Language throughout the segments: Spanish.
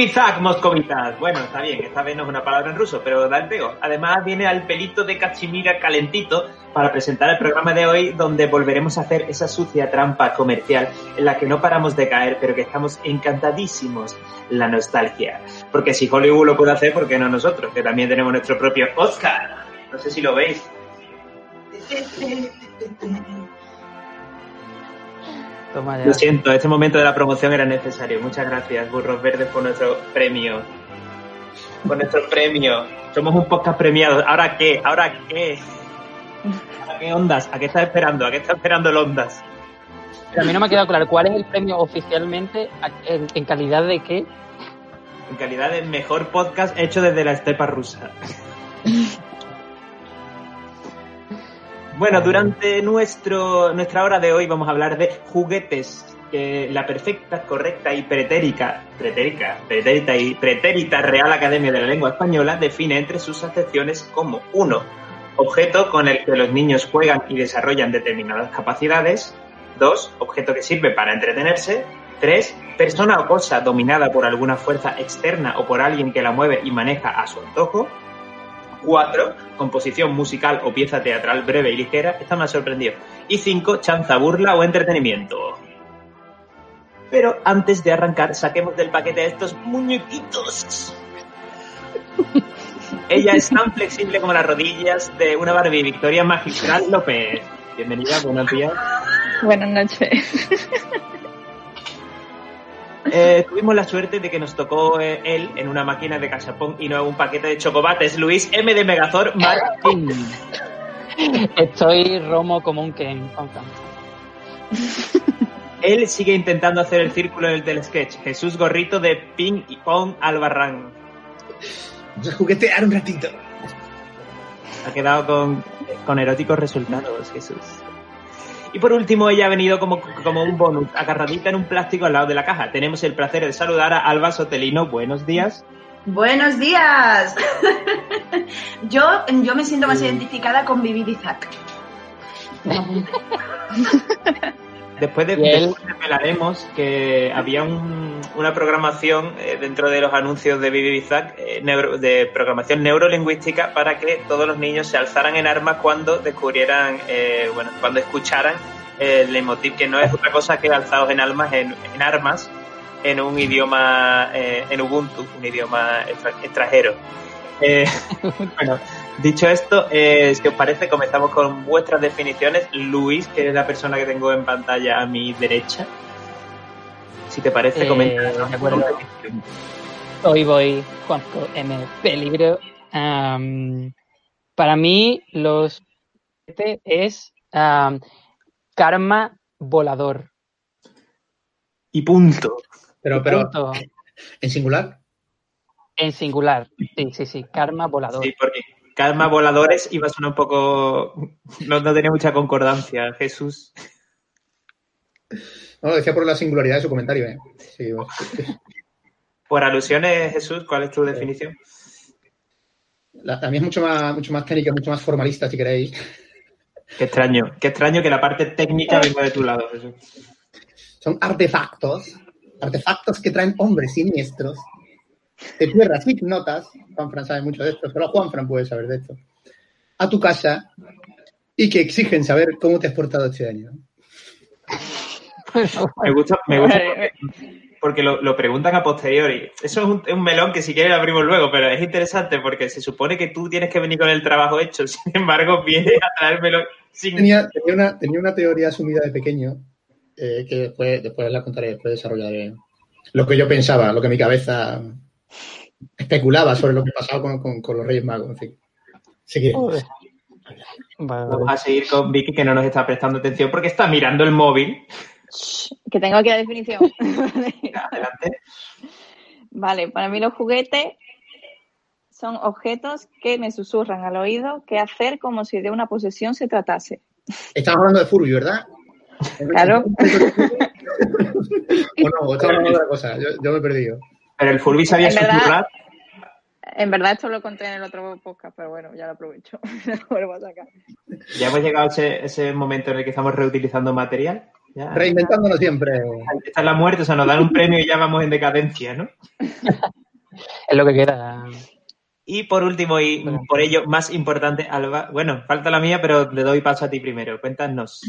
Vivi Bizak Moscovitas. Bueno, está bien, esta vez no es una palabra en ruso, pero da el pego. Además viene al pelito de cachimira calentito para presentar el programa de hoy donde volveremos a hacer esa sucia trampa comercial en la que no paramos de caer, pero que estamos encantadísimos, la nostalgia. Porque si Hollywood lo puede hacer, ¿por qué no nosotros? Que también tenemos nuestro propio Oscar. No sé si lo veis. Toma ya. Lo siento, este momento de la promoción era necesario. Muchas gracias, Burros Verdes, por nuestro premio. Por nuestro premio. Somos un podcast premiado. ¿Ahora qué? ¿Ahora qué? ¿A qué ondas? ¿A qué estás esperando? ¿A qué está esperando el ondas? Pero a mí no me ha quedado claro cuál es el premio oficialmente, en calidad de qué. En calidad de mejor podcast hecho desde la estepa rusa. Bueno, durante nuestro, nuestra hora de hoy vamos a hablar de juguetes. Que la perfecta, correcta y pretérica, pretérica, pretérita y pretérita Real Academia de la Lengua Española define entre sus acepciones como uno, objeto con el que los niños juegan y desarrollan determinadas capacidades. Dos, objeto que sirve para entretenerse. Tres, persona o cosa dominada por alguna fuerza externa o por alguien que la mueve y maneja a su antojo. 4. Composición musical o pieza teatral breve y ligera. Esta me ha sorprendido. Y 5. Chanza, burla o entretenimiento. Pero antes de arrancar, saquemos del paquete estos muñequitos. Ella es tan flexible como las rodillas de una Barbie Victoria Magistral López. Bienvenida, buenos días. Buenas noches. Eh, tuvimos la suerte de que nos tocó eh, él en una máquina de cachapón y no un paquete de chocolates. Luis M. de Megazor Martín. Estoy romo como un Ken. Él sigue intentando hacer el círculo del telesketch. Jesús Gorrito de Ping y Pong Albarrán. Vamos a juguetear un ratito. Ha quedado con, con eróticos resultados, Jesús. Y por último, ella ha venido como, como un bonus, agarradita en un plástico al lado de la caja. Tenemos el placer de saludar a Alba Sotelino. Buenos días. Buenos días. yo, yo me siento más identificada con Vivi Isaac. Después de, después desvelaremos que había un- una programación eh, dentro de los anuncios de Bibi Bizak eh, neuro- de programación neurolingüística para que todos los niños se alzaran en armas cuando descubrieran, eh, bueno, cuando escucharan eh, el leitmotiv, que no es otra cosa que alzados en armas en, en armas en un idioma, eh, en Ubuntu, un idioma extra- extranjero. Bueno, dicho esto, eh, si os parece, comenzamos con vuestras definiciones. Luis, que es la persona que tengo en pantalla a mi derecha. Si te parece, Eh, comenta. de acuerdo. Hoy voy, Juanjo M. Peligro. Am, para mí, los es karma volador. Y punto. Pero, pero, Punto. en singular. En singular. Sí, sí, sí. Karma volador. Sí, porque Calma Voladores iba a sonar un poco. No, no tenía mucha concordancia, Jesús. No, lo decía por la singularidad de su comentario. ¿eh? Sí, bueno. Por alusiones, Jesús, ¿cuál es tu definición? la, la mía es mucho más, mucho más técnica, mucho más formalista, si queréis. Qué extraño. Qué extraño que la parte técnica venga de tu lado, Jesús. Son artefactos, artefactos que traen hombres siniestros de tierras ignotas. Juanfran sabe mucho de esto, solo Juanfran puede saber de esto. A tu casa y que exigen saber cómo te has portado este año. Me gusta, me gusta porque, porque lo, lo preguntan a posteriori. Eso es un, es un melón que si quieres lo abrimos luego, pero es interesante porque se supone que tú tienes que venir con el trabajo hecho. Sin embargo, viene a traérmelo sin... Tenía, tenía, una, tenía una teoría asumida de pequeño eh, que después, después la contaré, después desarrollaré lo que yo pensaba, lo que mi cabeza especulaba sobre lo que pasaba con, con, con los Reyes Magos, en fin. Vamos a seguir con Vicky que no nos está prestando atención porque está mirando el móvil. Que tengo aquí la definición. Adelante. vale, para mí los juguetes son objetos que me susurran al oído qué hacer como si de una posesión se tratase. Estamos hablando de Furby, ¿verdad? Claro. o no, estamos hablando de otra cosa. Yo, yo me he perdido. Pero el Furby sabía En verdad- susurrar. En verdad esto lo conté en el otro podcast, pero bueno, ya lo aprovecho. lo a sacar. Ya hemos llegado a ese, ese momento en el que estamos reutilizando material. Ya. Reinventándonos siempre. Esta es la muerte, o sea, nos dan un premio y ya vamos en decadencia, ¿no? Es lo que queda. Y por último, y por ello más importante, Alba, bueno, falta la mía, pero le doy paso a ti primero. Cuéntanos.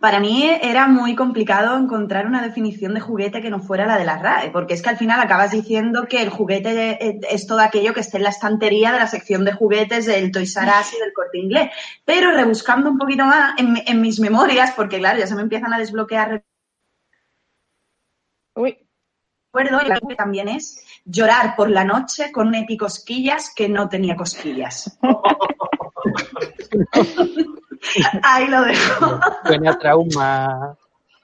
Para mí era muy complicado encontrar una definición de juguete que no fuera la de la RAE, porque es que al final acabas diciendo que el juguete es todo aquello que esté en la estantería de la sección de juguetes del Toys R Us y del Corte Inglés. Pero rebuscando un poquito más en, en mis memorias, porque claro, ya se me empiezan a desbloquear Uy, recuerdo, que también es llorar por la noche con un epicosquillas que no tenía cosquillas. Ahí lo dejo. Buena trauma.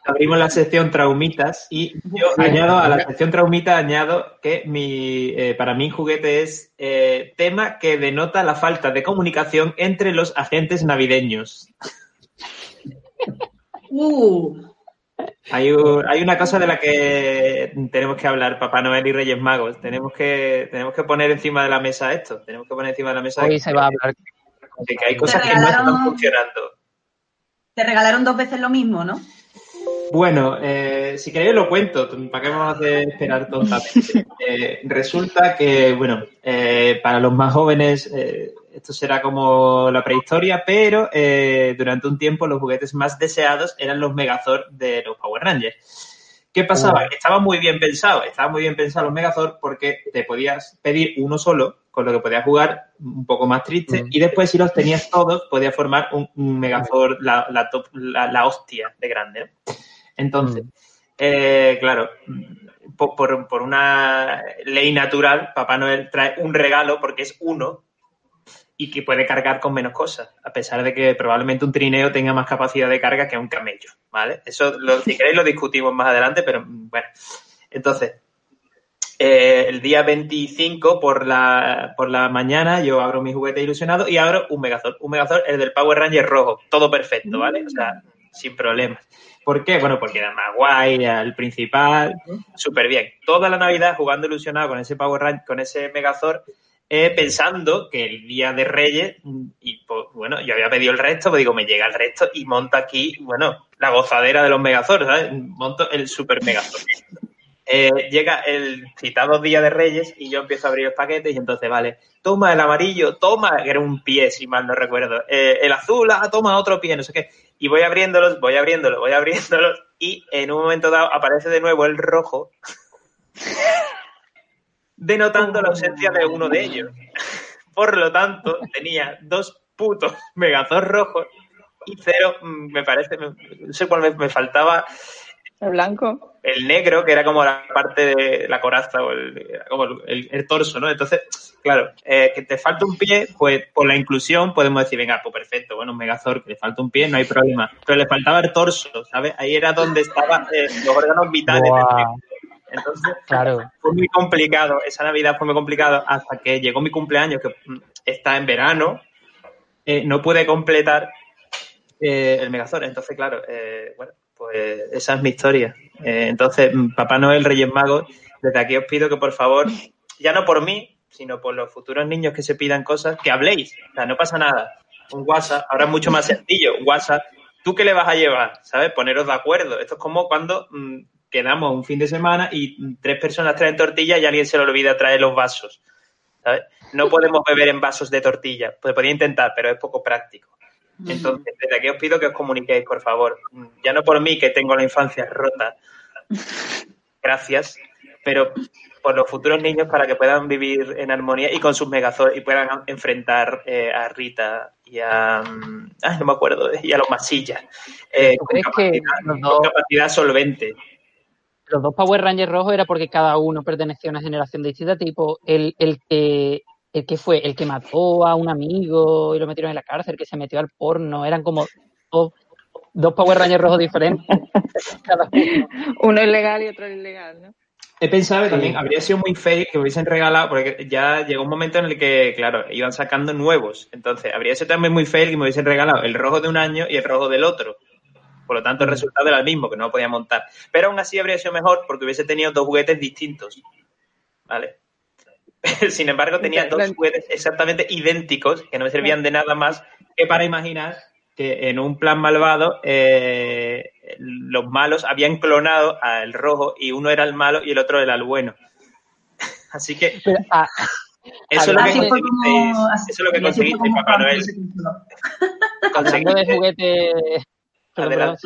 Abrimos la sección traumitas y yo añado a la sección traumita añado que mi eh, para mí juguete es eh, tema que denota la falta de comunicación entre los agentes navideños. Uh, Hay, un- hay una cosa de la que tenemos que hablar, Papá Noel y Reyes Magos. Tenemos que, tenemos que poner encima de la mesa esto. Tenemos que poner encima de la mesa Hoy se va a hablar. De que hay cosas que no están regalaron- funcionando. te regalaron dos veces lo mismo, ¿no? Bueno, eh, si queréis lo cuento, ¿para qué vamos a esperar tontamente? Eh, resulta que, bueno, eh, para los más jóvenes eh, esto será como la prehistoria, pero eh, durante un tiempo los juguetes más deseados eran los Megazord de los Power Rangers. ¿Qué pasaba? Estaba muy bien pensado, estaba muy bien pensado los Megazord porque te podías pedir uno solo, con lo que podías jugar un poco más triste, y después si los tenías todos, podías formar un, un Megazord, la, la, top- la- la hostia de grande. Entonces, eh, claro, por- por una ley natural, Papá Noel trae un regalo porque es uno y que puede cargar con menos cosas, a pesar de que probablemente un trineo tenga más capacidad de carga que un camello, ¿vale? Eso, lo, si queréis, lo discutimos más adelante, pero mm, bueno. Entonces, eh, el día 25 por la, por la mañana yo abro mi juguete ilusionado y abro un Megazord. Un Megazord, el del Power Ranger rojo, todo perfecto, ¿vale? O sea, sin problemas. ¿Por qué? Bueno, porque era más guay, era el principal, súper bien. Toda la Navidad jugando ilusionado con ese Power Ranger, con ese Megazord, eh, pensando que el día de Reyes, y pues, bueno, yo había pedido el resto, pues digo, me llega el resto y monto aquí, bueno, la gozadera de los Megazords, ¿sabes? Monto el Super Megazord. Eh, llega el citado Día de Reyes y yo empiezo a abrir los paquetes y entonces, vale, toma el amarillo, toma, que era un pie, si mal no recuerdo, eh, el azul, ah, toma otro pie, no sé qué. Y voy abriéndolos, voy abriéndolos, voy abriéndolos y en un momento dado aparece de nuevo el rojo, denotando la ausencia de uno de ellos. Por lo tanto, tenía dos putos megazords rojos y cero, mm, me parece, me- no sé cuál me, me faltaba, el blanco. el negro, que era como la parte de la coraza o el, como el, el torso, ¿no? Entonces, claro, eh, que te falta un pie, pues por la inclusión podemos decir, venga, pues perfecto, bueno, un Megazord que le falta un pie, no hay problema. Pero le faltaba el torso, ¿sabes? Ahí era donde estaban eh, los órganos vitales. Entonces, claro. fue muy complicado, esa Navidad fue muy complicado hasta que llegó mi cumpleaños, que mm, está en verano, eh, no pude completar eh, el Megazord. Entonces, claro, eh, bueno, pues esa es mi historia. Entonces, mm, Papá Noel, Reyes Magos, desde aquí os pido que por favor, ya no por mí, sino por los futuros niños que se pidan cosas, que habléis. O sea, no pasa nada. Un WhatsApp, ahora es mucho más sencillo. Un WhatsApp, ¿tú qué le vas a llevar? ¿Sabes? Poneros de acuerdo. Esto es como cuando mm, quedamos un fin de semana y mm, tres personas traen tortilla y alguien se le olvida traer los vasos. ¿Sabes? No podemos beber en vasos de tortilla. Pues podría intentar, pero es poco práctico. Entonces, desde aquí os pido que os comuniquéis, por favor. Mm, Ya no por mí, que tengo la infancia rota. Gracias. Pero por los futuros niños para que puedan vivir en armonía y con sus megazords y puedan enfrentar eh, a Rita y a. mm, Ay, no me acuerdo. Y a los masillas. Eh, ¿Tú con, que capacidad, los con capacidad solvente. Los dos Power Rangers rojos era porque cada uno pertenecía a una generación distinta? Tipo, el, el que el que fue, el que mató a un amigo y lo metieron en la cárcel, el que se metió al porno, eran como dos, dos Power Rangers rojos diferentes. cada uno. Uno ilegal y otro ilegal, ¿no? He pensado que también habría sido muy fake que me hubiesen regalado, porque ya llegó un momento en el que, claro, iban sacando nuevos. Entonces, habría sido también muy fake que me hubiesen regalado el rojo de un año y el rojo del otro. Por lo tanto, el resultado era el mismo, que no lo podía montar. Pero aún así habría sido mejor porque hubiese tenido dos juguetes distintos. ¿Vale? Sin embargo, tenía dos juguetes exactamente idénticos que no me servían de nada más que para imaginar que en un plan malvado eh, los malos habían clonado al rojo y uno era el malo y el otro era el bueno. Así que Pero, ah, eso es lo que como- así- eso es lo que como Papá Noel. hablando de juguetes. Perdón.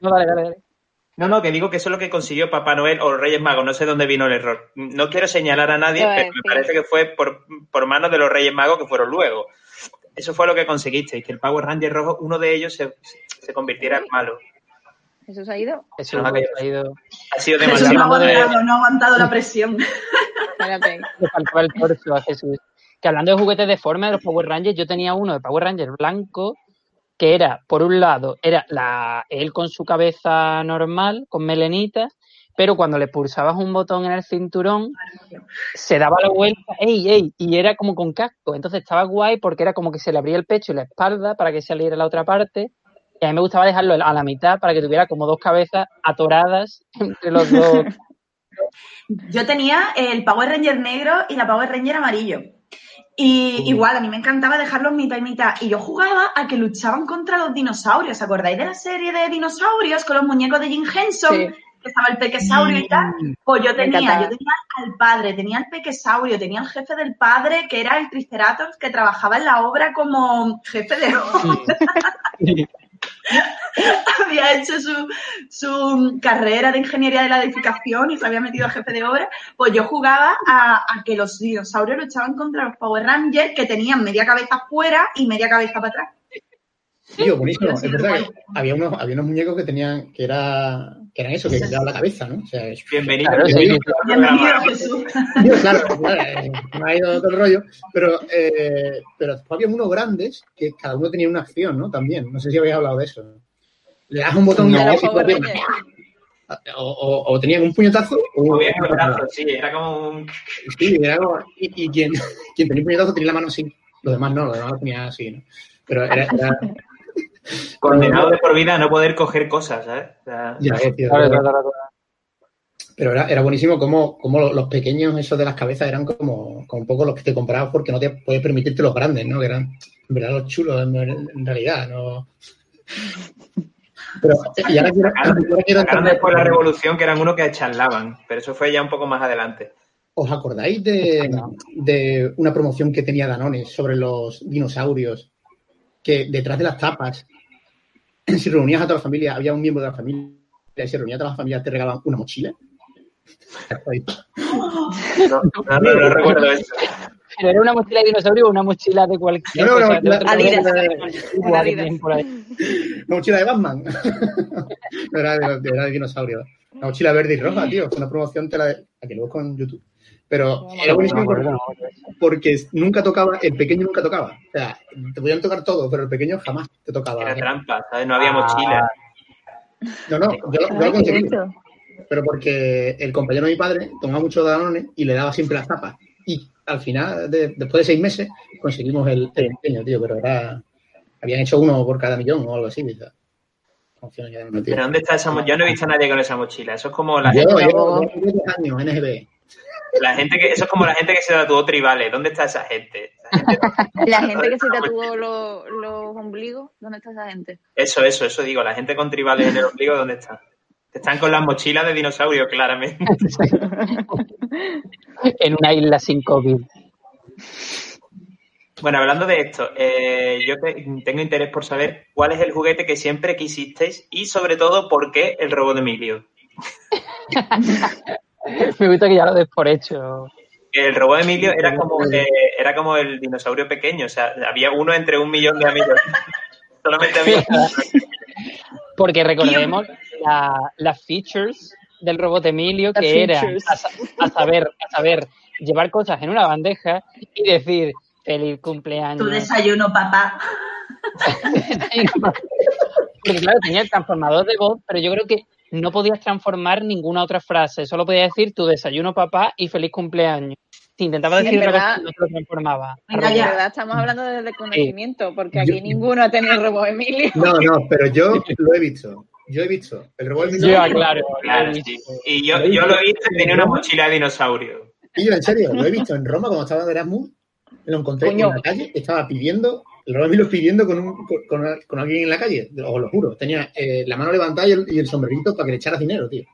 No, dale, dale, dale. No, no, que digo que eso es lo que consiguió Papá Noel o los Reyes Magos. No sé dónde vino el error. No quiero señalar a nadie, pero me parece que fue por, por manos de los Reyes Magos que fueron luego. Eso fue lo que conseguisteis, que el Power Ranger rojo, uno de ellos se, se convirtiera en malo. ¿Eso se ha ido? Eso nos ha ido. Ha sido Jesús demasiado. no ha aguantado, no ha aguantado la presión. Espérate. Le faltaba el torso a Jesús. Que hablando de juguetes de forma de los Power Rangers, yo tenía uno de Power Ranger blanco que era, por un lado, era la, él con su cabeza normal, con melenitas, pero cuando le pulsabas un botón en el cinturón, se daba la vuelta, ¡ey, ey! Y era como con casco. Entonces estaba guay porque era como que se le abría el pecho y la espalda para que saliera la otra parte. Y a mí me gustaba dejarlo a la mitad para que tuviera como dos cabezas atoradas entre los dos. Yo tenía el Power Ranger negro y la Power Ranger amarillo. Y igual, a mí me encantaba dejarlos mitad y mitad. Y yo jugaba a que luchaban contra los dinosaurios. ¿Os acordáis de la serie de dinosaurios con los muñecos de Jim Henson? Sí. Que estaba el pequesaurio y tal. Pues yo tenía, yo tenía al padre, tenía al pequesaurio, tenía al jefe del padre, que era el Triceratops, que trabajaba en la obra como jefe de había hecho su, su carrera de ingeniería de la edificación y se había metido a jefe de obra, pues yo jugaba a, a que los dinosaurios luchaban contra los Power Rangers que tenían media cabeza fuera y media cabeza para atrás. Tío, buenísimo. Es verdad que había unos, había unos muñecos que tenían, que era, que eran eso, que quitaban la cabeza, ¿no? O sea, es- Bienvenido. Claro, sí, bienvenido Bienvenido. Jesús. Tío, claro, claro, eh, no ha ido todo el rollo, pero, eh, pero después había unos grandes que cada uno tenía una acción, ¿no? También, no sé si habéis hablado de eso. Le das un botón y así, Power pues, Rangers. o, o, o tenían un puñetazo o el brazo, sí, era como un... Sí, era como- y, y quien, quien tenía un puñetazo tenía la mano así. Los demás no, los demás lo tenía así, ¿no? Pero era, era condenado de por vida a no poder coger cosas, ¿sabes? O sea, ya, eh, tío, Claro, pero- claro, claro. pero era, era buenísimo como, como los pequeños esos de las cabezas eran como, como un poco los que te comprabas porque no te puedes permitirte los grandes, ¿no? Que eran en verdad los chulos en, en realidad, ¿no? Pero y ahora quiero, ahora quiero después la revolución que eran unos que charlaban, pero eso fue ya un poco más adelante. ¿Os acordáis de, de una promoción que tenía Danone sobre los dinosaurios? Que detrás de las tapas, si reunías a toda la familia, había un miembro de la familia, y si reunías a toda la familia, te regalaban una mochila. No, no, no, no recuerdo eso. Pero era una mochila de dinosaurio o una mochila de cualquier No, no, cosa. no, Adidas. Una mochila de Batman. No era de, era de dinosaurio. Una mochila verde y roja, tío. Fue una promoción te la de, la que lo busco en YouTube. Pero era buenísimo no, porque, no, no. porque nunca tocaba, el pequeño nunca tocaba. O sea, te podían tocar todo, pero el pequeño jamás te tocaba. Era trampa, ¿sabes? No había mochila. No, no, yo, yo lo conseguí. pero porque el compañero de mi padre tomaba mucho Danone y le daba siempre las tapas. Y al final, de- después de seis meses, conseguimos el, el pequeño, tío, pero era... Habían hecho uno por cada millón o algo así, tío. Funciones ya no, tío. Pero ¿dónde está esa mochila? Yo no he visto a nadie con esa mochila. Eso es como la Yo gente, llevo llevo 10 años en NGB. La gente que, eso es como la gente que se tatuó tribales. ¿Dónde está esa gente? La gente que se tatuó los, los ombligos, ¿dónde está esa gente? Eso, eso, eso digo. La gente con tribales en el ombligo, ¿dónde está? Están con las mochilas de dinosaurio, claramente. En una isla sin COVID. Bueno, hablando de esto, eh, yo te- tengo interés por saber cuál es el juguete que siempre quisisteis y sobre todo por qué el robot de Emilio. Me gusta que ya lo des por hecho. El robot de Emilio era como, eh, era como el dinosaurio pequeño, o sea, había uno entre un millón de amigos. Solamente había Porque recordemos la- las features del robot Emilio, Las que era a saber, a saber llevar cosas en una bandeja y decir feliz cumpleaños. Tu desayuno, papá. Porque claro, tenía el transformador de voz, pero yo creo que no podías transformar ninguna otra frase. Solo podías decir tu desayuno papá y feliz cumpleaños. Si intentaba Sí, decir en verdad. cosa, no te lo transformaba. De ya. verdad, estamos hablando desde el conocimiento, porque aquí Yo- ninguno ha tenido el robot Emilio. No, no, pero yo lo he visto. Yo he visto. El robot del Yo, claro. Claro, sí. Y yo, yo lo he visto y tenía una mochila de dinosaurio. Y yo, en serio, lo he visto en Roma cuando estaba de Erasmus. Lo encontré Coño. en la calle, estaba pidiendo el robot Emilio pidiendo con, un, con, alguien en la calle, os lo juro. Tenía eh, la mano levantada y el, y el sombrerito para que le echara dinero, tío.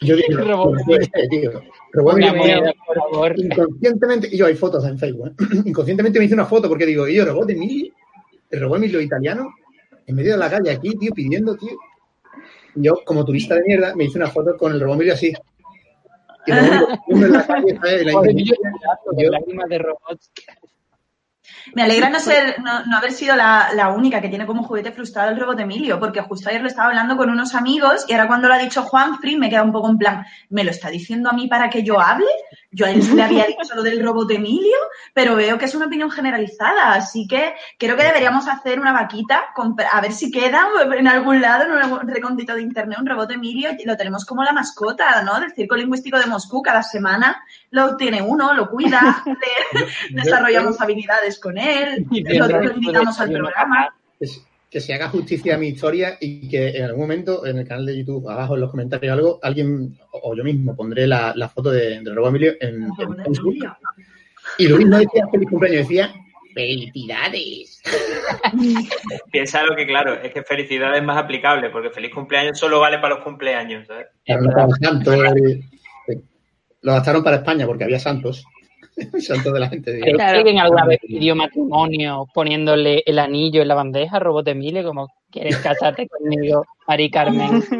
Y yo tío. Por favor. inconscientemente, y yo hay fotos en Facebook, ¿eh? inconscientemente me hice una foto porque digo, y yo, robot Emilio, el robot Emilio italiano, en medio de la calle aquí, tío, pidiendo, tío. Y yo, como turista de mierda, me hice una foto con el robot Emilio así. Y en la calle, ¿sabes? La de robots. Me alegra no ser, no, no haber sido la, la única que tiene como juguete frustrado el robot Emilio, porque justo ayer lo estaba hablando con unos amigos y ahora cuando lo ha dicho Juan Free me queda un poco en plan, ¿me lo está diciendo a mí para que yo hable? Yo a él le había dicho lo del robot Emilio, pero veo que es una opinión generalizada, así que creo que deberíamos hacer una vaquita, a ver si queda en algún lado, en algún recondito de internet, un robot Emilio, y lo tenemos como la mascota, ¿no? Del Circo Lingüístico de Moscú, cada semana lo tiene uno, lo cuida, le- desarrollamos habilidades con él, lo, lo invitamos al programa. Que se haga justicia a mi historia y que en algún momento en el canal de YouTube, abajo en los comentarios algo, alguien o yo mismo pondré la, la foto de, robot Emilio en, en Facebook. Y Luis no decía feliz cumpleaños, decía felicidades. Piensa lo que, claro, es que felicidad es más aplicable, porque feliz cumpleaños solo vale para los cumpleaños, ¿sabes? Claro, no estaba santo, eh. Lo gastaron para España porque había santos. santos de la gente. ¿Creéis digamos. Claro. que en alguna vez pidió matrimonio poniéndole el anillo en la bandeja, Robot Emilio, como quieres casarte conmigo, Mari Carmen?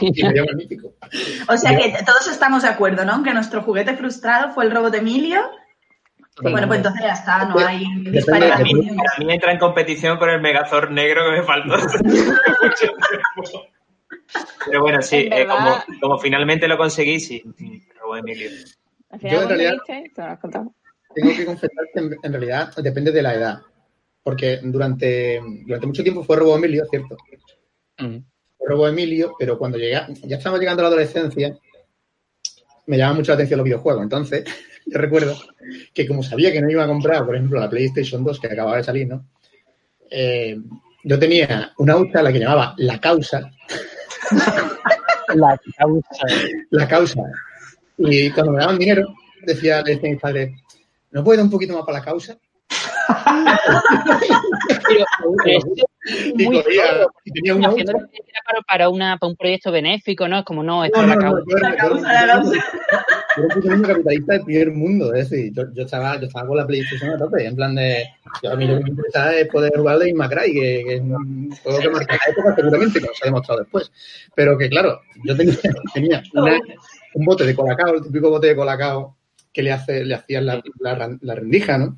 Y sería magnífico. O sea que todos estamos de acuerdo, ¿no? Que nuestro juguete frustrado fue el robot Emilio. Bueno, pues entonces ya está, no hay disparidad. A mí, depende- a mí entra en competición con el Megazord negro que me faltó. Pero bueno, sí, eh, como, como finalmente lo conseguí, sí. Robot Emilio. Al Yo, en ¿cómo realidad- te viste? Te lo has contado. Tengo que confesar que en, en realidad depende de la edad. Porque durante, durante mucho tiempo fue Robo Emilio, ¿cierto? Mm. Fue Robo Emilio, pero cuando llega, ya estamos llegando a la adolescencia, me llama mucho la atención los videojuegos. Entonces, yo recuerdo que como sabía que no iba a comprar, por ejemplo, la PlayStation 2 que acababa de salir, ¿no? Eh, yo tenía una hucha a la que llamaba La Causa, La causa. La Causa. Y cuando me daban dinero, decía, le decía a mis padres, ¿no puedo dar un poquito más para la causa? Y, corría, tenía una para, para, una, para un proyecto benéfico, ¿no? Es como, no, No, es no, la no, causa. yo era, La yo era un causa, puto- causa. yo era un capitalista del primer mundo, es decir, yo, yo estaba, yo estaba con la PlayStation a tope, en plan de, yo, a mí lo que me interesaba es poder jugar de Macray, que, que es un juego que marca la época seguramente, como se ha demostrado después, pero que claro, yo tenía, tenía una- un bote de colacao, el típico bote de colacao que le hace, le hacían la, la, rendija, ¿no?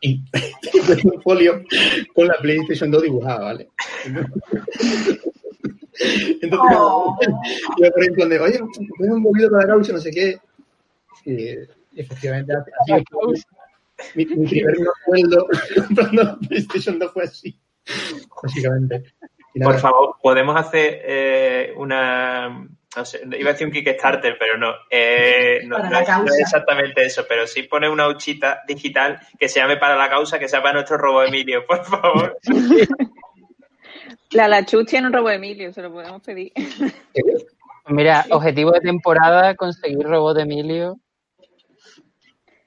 Y tenía un folio con la PlayStation 2 dibujada, ¿vale? Entonces, Oh. yo por ejemplo, de, oye, tengo un poquito para la causa, no sé qué. Y efectivamente, así mi, mi primer no sueldo comprando la PlayStation 2 fue así. Básicamente. Por favor, podemos hacer eh, una. No sé, iba a decir un Kickstarter, pero no. Eh, no, la es, no causa. es exactamente eso, pero sí pone una huchita digital que se llame para la causa, que sea para nuestro robo Emilio, por favor. La Lachus tiene un robo de Emilio, se lo podemos pedir. Mira, objetivo de temporada, conseguir robot de Emilio.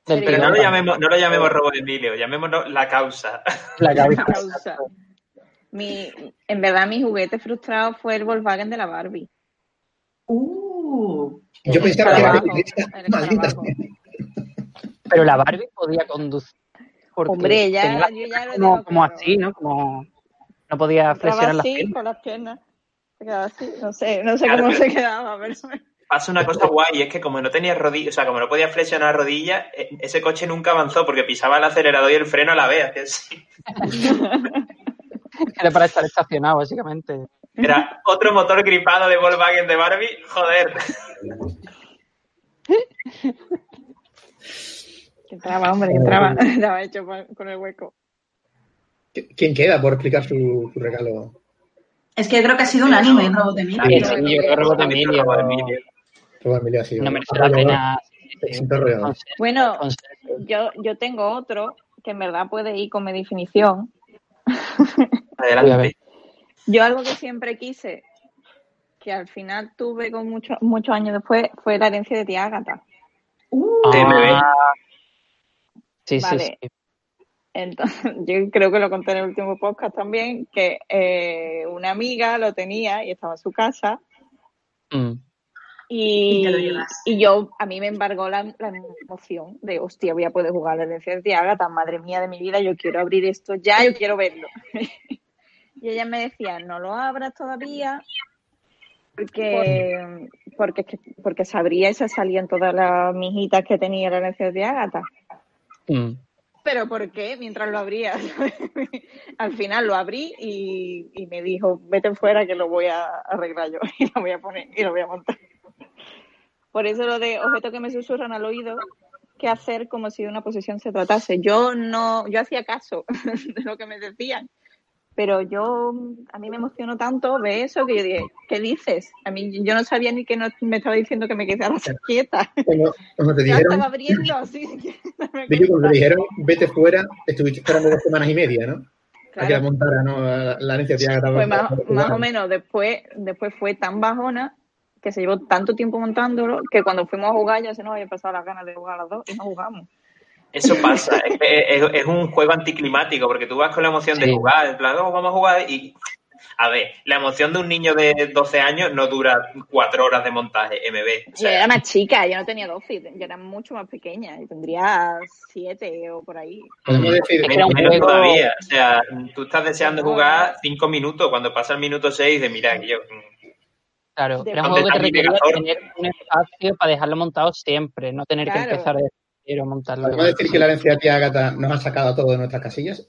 Del Pero Pero no lo llamemos, no lo llamemos robo Emilio, llamémoslo la causa. La cabeza. Causa. Mi, en verdad, mi juguete frustrado fue el Volkswagen de la Barbie. Uh, yo pensaba que era maldita. Pero la Barbie podía conducir. porque Hombre, ya, yo ya lo como, tengo como claro. así, ¿no? Como no podía flexionar las así, piernas. con las piernas. Se quedaba así. No sé, no sé Claro, cómo se quedaba, pero... Pasa una cosa guay, es que como no tenía rodillas, o sea, como no podía flexionar rodillas, eh, ese coche nunca avanzó porque pisaba el acelerador y el freno a la vez. así. Era para estar estacionado, básicamente. Era otro motor gripado de Volkswagen de Barbie, joder. Que entraba, hombre, que entraba. Estaba hecho con el hueco. ¿Quién queda por explicar su, su regalo? es que yo creo que ha sido un anime, Robot Emilio. Sí, no, sí, no, yo creo que robot de Emilio Robot Emilio. Ha sido. no merece la pena. Bueno, yo, yo tengo otro que en verdad puede ir con mi definición. Adelante. Yo algo que siempre quise, que al final tuve con muchos muchos años después, fue la herencia de tía Ágata. Uh. Ah, sí, sí, Vale. sí. Entonces, yo creo que lo conté en el último podcast también, que eh, una amiga lo tenía y estaba en su casa Mm. Y y, yo, a mí me embargó la, la emoción de, hostia, voy a poder jugar la herencia de Agatha, madre mía de mi vida, yo quiero abrir esto ya, yo quiero verlo. y ella me decía, no lo abras todavía, porque, porque, es que- porque se abría y se salían todas las mijitas que tenía la herencia de Agatha. Mm. ¿Pero por qué? Mientras lo abría. Al final lo abrí y, y me dijo, vete fuera que lo voy a arreglar yo y lo voy a poner y lo voy a montar. Por eso lo de objetos que me susurran al oído, qué hacer como si de una posesión se tratase. Yo no, yo hacía caso de lo que me decían, pero yo, a mí me emocionó tanto ver eso que yo dije, ¿qué dices? A mí yo no sabía ni que no, me estaba diciendo que me quedara quieta. Como, como te Ya dijeron, estaba abriendo así. cuando te dijeron vete fuera, estuviste esperando dos semanas y media, ¿no? A que la Claro. montara, ¿no? La, la iniciativa que Pues más, más o menos después, después fue tan bajona que se llevó tanto tiempo montándolo que cuando fuimos a jugar ya se nos había pasado las ganas de jugar a las dos y no jugamos. Eso pasa, es, es- es un juego anticlimático, porque tú vas con la emoción de jugar, en plan, "Oh, vamos a jugar y... A ver, la emoción de un niño de 12 años no dura cuatro horas de montaje, MB. O Yo era más chica, yo no tenía 12, yo era mucho más pequeña, yo tendría 7 o por ahí. Podemos decir, menos, menos juego- todavía. O sea, tú estás deseando jugar cinco minutos, cuando pasa el minuto seis, de mira, que yo... mm, Claro, era un ¿Dónde juego que te requería tener un espacio para dejarlo montado siempre, no tener que empezar de a montarlo. ¿podemos decir que la herencia de tía Agatha nos ha sacado a todos de nuestras casillas?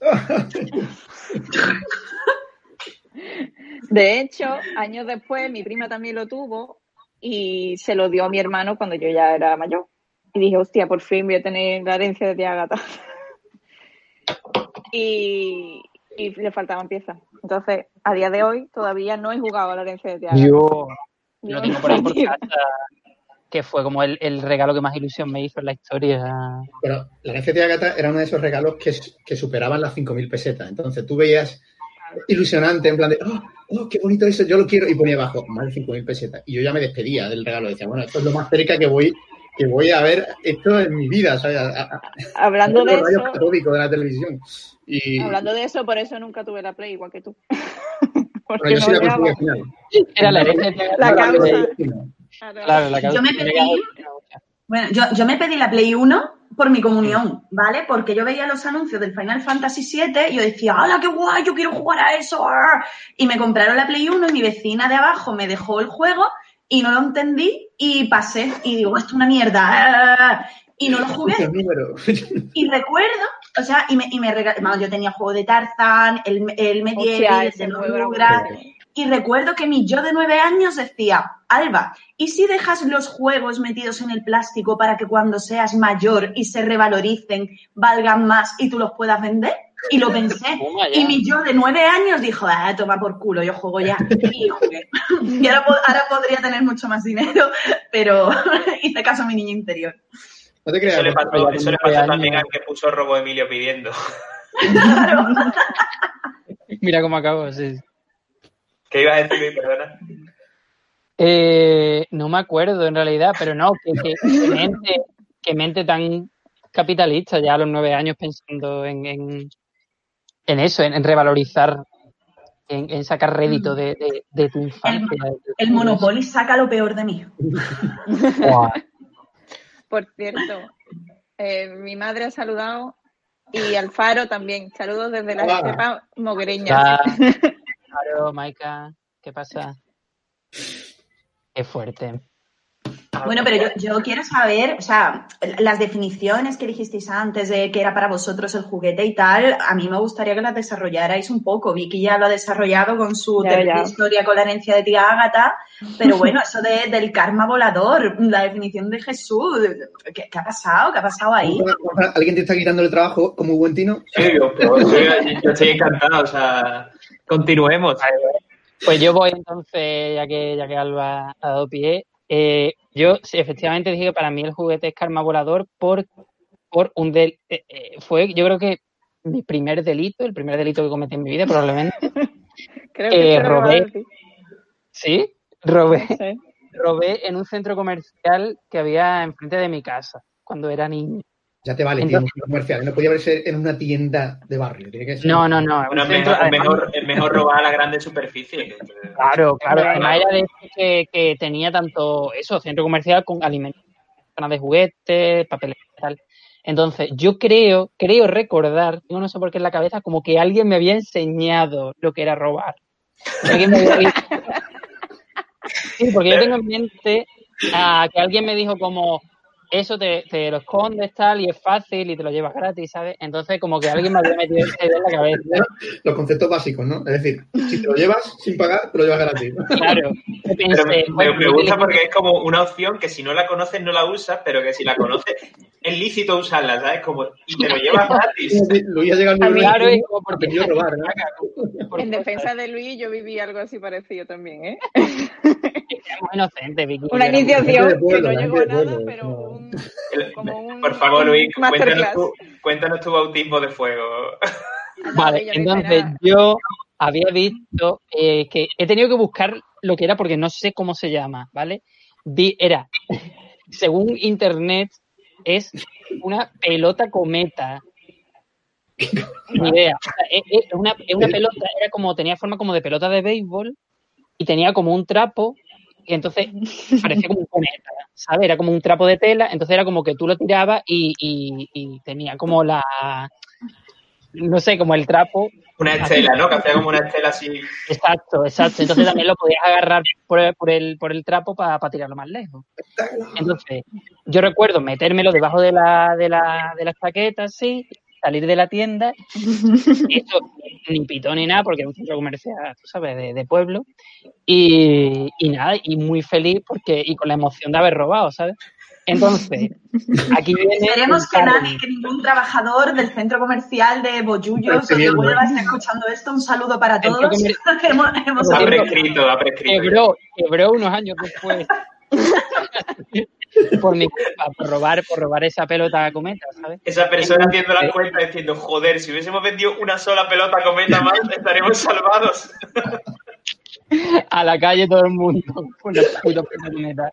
De hecho, años después mi prima también lo tuvo y se lo dio a mi hermano cuando yo ya era mayor. Y dije, hostia, por fin voy a tener la herencia de tía Agatha. y, y le faltaban piezas. Entonces, a día de hoy todavía no he jugado a la herencia de tía Agatha. Yo lo tengo por ahí por casa, que fue como el, el regalo que más ilusión me hizo en la historia. Pero la herencia de Agatha era uno de esos regalos que, que superaban las 5.000 pesetas. Entonces tú veías ilusionante, en plan de, oh, oh, qué bonito eso, yo lo quiero, y ponía abajo, más de 5.000 pesetas. Y yo ya me despedía del regalo. Decía, bueno, esto es lo más cerca que voy que voy a ver esto en mi vida, ¿sabes? A- a- Hablando de eso, catódicos de la televisión. Y hablando de eso, por eso nunca tuve la Play igual que tú. Porque bueno, yo sí no la al final. Era la La No causa. Claro, la causa. Yo me pedí- Bueno, yo, yo me pedí la Play 1 por mi comunión, ¿vale? Porque yo veía los anuncios del Final Fantasy VII y yo decía, ¡hala, qué guay! Yo quiero jugar a eso. arr". Y me compraron la Play 1 y mi vecina de abajo me dejó el juego y no lo entendí y pasé. Y digo, esto es una mierda. arr". Y no lo jugué. Y recuerdo, o sea, y me, y me rega- vamos, yo tenía juego de Tarzan, el, el Medieval, el de los y recuerdo que mi yo de nueve años decía, Alba, ¿y si dejas los juegos metidos en el plástico para que cuando seas mayor y se revaloricen, valgan más y tú los puedas vender? Y lo pensé. Y mi yo de nueve años dijo, ah, toma por culo, yo juego ya. Y jugué. Y ahora, ahora podría tener mucho más dinero, pero hice caso a mi niño interior. No te creas. Eso le ¿no? pasó, eso le pasó años. también al que puso Robo Emilio pidiendo. Mira cómo acabo, sí. ¿Qué ibas a decir, perdona? Eh, no me acuerdo en realidad, pero no, que, que- que mente, que mente tan capitalista ya a los nueve años pensando en, en, en eso, en, en revalorizar, en, en sacar rédito de, de- de tu infancia. de- El Monopoly saca lo peor de mí. Por cierto, eh, mi madre ha saludado y Alfaro también. Saludos desde la Ah. estepa mogreña. Claro, Maika, ¿qué pasa? Qué fuerte. Bueno, pero yo, yo quiero saber, o sea, las definiciones que dijisteis antes de que era para vosotros el juguete y tal, a mí me gustaría que las desarrollarais un poco. Vicky ya lo ha desarrollado con su Ya, terrible ya. historia con la herencia de tía Ágata, pero bueno, eso de- del karma volador, la definición de Jesús, ¿qué, qué ha pasado? ¿Qué ha pasado ahí? ¿Alguien te está quitando el trabajo como buen tino? Sí, yo, yo- yo- yo estoy encantado, o sea, continuemos. Pues yo voy entonces, ya que, ya que Alba ha dado pie. eh, yo sí, efectivamente dije que para mí el juguete es karma volador por, por un del eh, eh, fue yo creo que mi primer delito, el primer delito que cometí en mi vida probablemente. Creo que Eh, robé. Sí, robé, Sí. robé en un centro comercial que había enfrente de mi casa cuando era niño. Ya te vale, Entonces- comercial. No podía ser en una tienda de barrio. Tiene que ser. No, no, no. Bueno, es mejor, además- mejor, es mejor robar a la grande superficie. Claro, claro. Además era de que, que tenía tanto eso, centro comercial con alimentos, zonas de juguetes, papeles y tal. Entonces, yo creo, creo recordar, tengo no sé por qué en la cabeza, como que alguien me había enseñado lo que era robar. Alguien me había dicho- Sí, porque yo tengo en mente que alguien me dijo como eso te, te lo escondes tal y es fácil y te lo llevas gratis, ¿sabes? Entonces como que alguien me había metido esa idea en la cabeza. Los conceptos básicos, ¿no? Es decir, si te lo llevas sin pagar, te lo llevas gratis. Claro. Yo pensé, me, bueno, me yo gusta utilizo- porque es como una opción que si no la conoces no la usas, pero que si la conoces es lícito usarla, ¿sabes? Como, y te lo llevas gratis. Luis ha llegado nivel Claro, es como porque a robar, ¿no? En defensa de Luis, yo viví algo así parecido también, ¿eh? Éramos inocentes, Vicky. Una iniciación que no llegó a nada, pero no. Un, El- como un, Por favor, Luis, cuéntanos tu, cuéntanos tu bautismo de fuego. Vale, yo me entonces yo había visto eh, que he tenido que buscar lo que era porque no sé cómo se llama, ¿vale? Vi, era, según internet, es una pelota cometa. Ni idea. O sea, es, es una, es una pelota, era como, tenía forma como de pelota de béisbol y tenía como un trapo y entonces parecía como un cometa, ¿sabes? Era como un trapo de tela, entonces era como que tú lo tirabas y, y- y tenía como la, no sé, como el trapo. Una estela, ¿no? Que hacía como una estela así. Exacto, exacto. Entonces también lo podías agarrar por el, por el, por el trapo para tirarlo más lejos. Entonces, yo recuerdo metérmelo debajo de la, de la, de las chaquetas, sí, salir de la tienda, eso ni pitón ni nada, porque es un centro comercial, tú sabes, de, de pueblo, y, y nada, y muy feliz porque, y con la emoción de haber robado, ¿sabes? Entonces, aquí viene. Esperemos que nadie, que ningún trabajador del centro comercial de Boyullos o de Huelva ¿eh? esté escuchando esto. Un saludo para todos. hemos, hemos Ha prescrito, ha prescrito. quebró, quebró unos años después. Por mi culpa, por robar, por robar esa pelota cometa, ¿sabes? Esa persona haciendo las cuentas diciendo, joder, si hubiésemos vendido una sola pelota cometa más, estaremos salvados. a la calle todo el mundo puta cometa.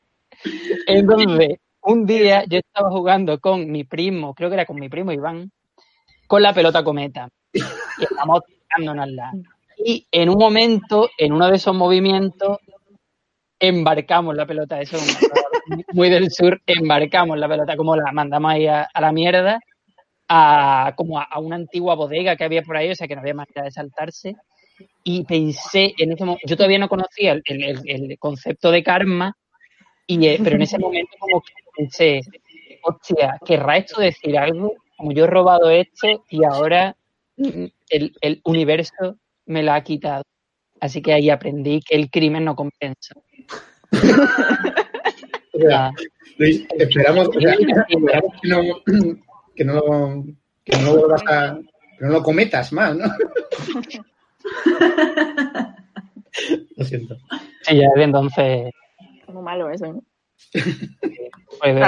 Entonces, un día yo estaba jugando con mi primo, creo que era con mi primo Iván, con la pelota cometa. Y estamos tirándonosla. Y en un momento, en uno de esos movimientos, embarcamos la pelota. Eso es un- muy del sur, embarcamos la pelota, como la mandamos ahí a, a la mierda, a, como a, a una antigua bodega que había por ahí, o sea que no había manera de saltarse. Y pensé en ese momento, yo todavía no conocía el, el- el- concepto de karma, y, eh, pero en ese momento como que pensé, hostia, ¿querrá esto decir algo? Como yo he robado esto y ahora mm, el, el universo me la ha quitado. Así que ahí aprendí que el crimen no compensa. Sea, Luis, esperamos, o sea, esperamos que no, que no, lo- que no lo vuelvas a, que no lo cometas más, ¿no? Lo siento. sí, ya desde entonces, Muy malo eso, ¿no? el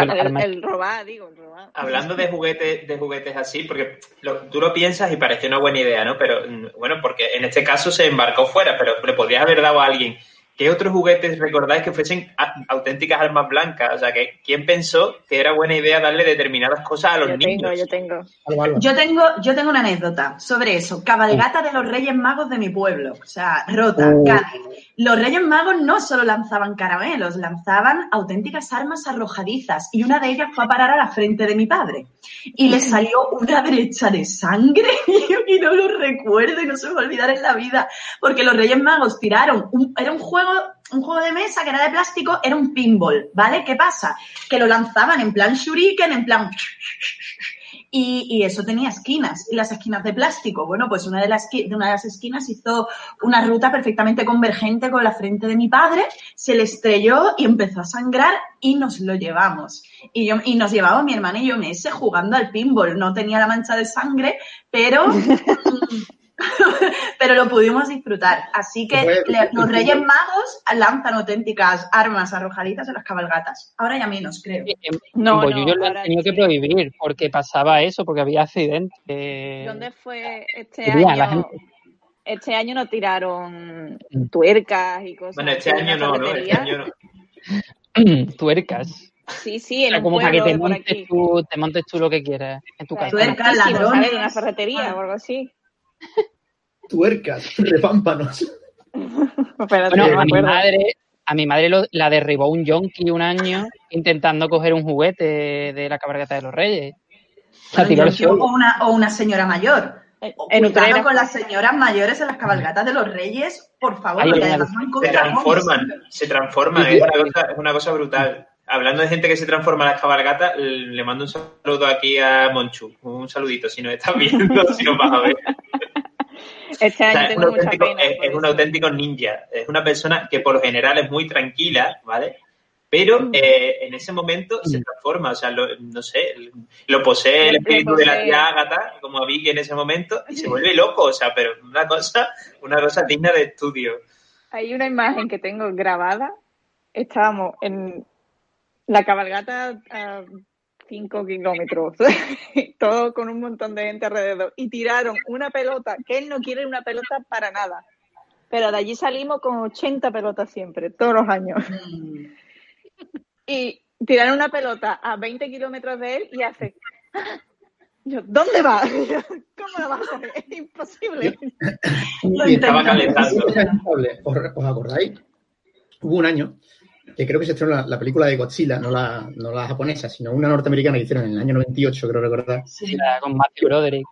el, robar, digo, el robar. Hablando de juguetes, de juguetes así, porque lo- tú lo piensas y parece una buena idea, ¿no? Pero mm, bueno, porque en este caso se embarcó fuera, pero le podrías haber dado a alguien. ¿Qué otros juguetes recordáis que fuesen auténticas armas blancas? O sea, que ¿quién pensó que era buena idea darle determinadas cosas a los Yo niños? tengo, yo tengo. Yo tengo, yo tengo una anécdota sobre eso. Cabalgata de los Reyes Magos de mi pueblo. O sea, Rota, Oh. Cádiz. Los Reyes Magos no solo lanzaban caramelos, lanzaban auténticas armas arrojadizas. Y una de ellas fue a parar a la frente de mi padre. Y le salió una brecha de sangre y no lo recuerdo y no se me va a olvidar en la vida. Porque los Reyes Magos tiraron, un- era un juego, un juego de mesa que era de plástico, era un pinball, ¿vale? ¿Qué pasa? Que lo lanzaban en plan shuriken, en plan y, y eso tenía esquinas, y las esquinas de plástico. Bueno, pues una de, las, de una de las esquinas hizo una ruta perfectamente convergente con la frente de mi padre, se le estrelló y empezó a sangrar y nos lo llevamos. Y, yo, y nos llevaba mi hermana y yo meses jugando al pinball. No tenía la mancha de sangre, pero... pero lo pudimos disfrutar. Así que le- los Reyes Magos lanzan auténticas armas arrojadizas en las cabalgatas. Ahora ya menos, creo. En, No, en Bollullo no, lo han ahora tenido que prohibir porque pasaba eso, porque había accidentes. ¿Dónde fue este año? gente. Este año no tiraron Mm. tuercas y cosas. Bueno, este en año no, ¿no? Este año no. Tuercas. Sí, sí, en como para que te montes, tú, te montes tú lo que quieras en tu casa. Tuercas, ladrones. De una ferretería o algo así. Tuercas, repámpanos. Espérate, Bueno, no a mi madre, a mi madre lo- la derribó un yonki un año intentando coger un juguete de la cabalgata de los reyes. La tiró o, una, o una señora mayor. En Cuidado Utrera. con las señoras mayores en las cabalgatas de los reyes, por favor, Ay, además con Se transforman, se transforman, es una cosa, es una cosa brutal. Hablando de gente que se transforma en las cabalgatas, le mando un saludo aquí a Monchu. Un saludito, si nos estás viendo, si nos vas a ver. Este O año sea, es, un tengo mucha auténtico, pena. es- por es un eso. auténtico ninja. Es una persona que por lo general es muy tranquila, ¿vale? Pero eh, en ese momento se transforma, o sea, lo- no sé, lo posee el espíritu de la tía Agatha, como a Vicky en ese momento, y se vuelve loco, o sea, pero una cosa, una cosa digna de estudio. Hay una imagen que tengo grabada. Estábamos en la cabalgata a 5 kilómetros, todo con un montón de gente alrededor, y tiraron una pelota, que él no quiere una pelota para nada. Pero de allí salimos con 80 pelotas siempre, todos los años. Mm. Y tiraron una pelota a 20 kilómetros de él y hace... Yo, ¿dónde va? Yo, ¿Cómo la vas a coger? Es imposible. Estaba calentando. Es lamentable. ¿Os, os acordáis? Hubo un año que creo que se estrenó la, la película de Godzilla, no la, no la japonesa, sino una norteamericana que hicieron en el año 98, creo recordar. Sí. Era con Matthew Broderick.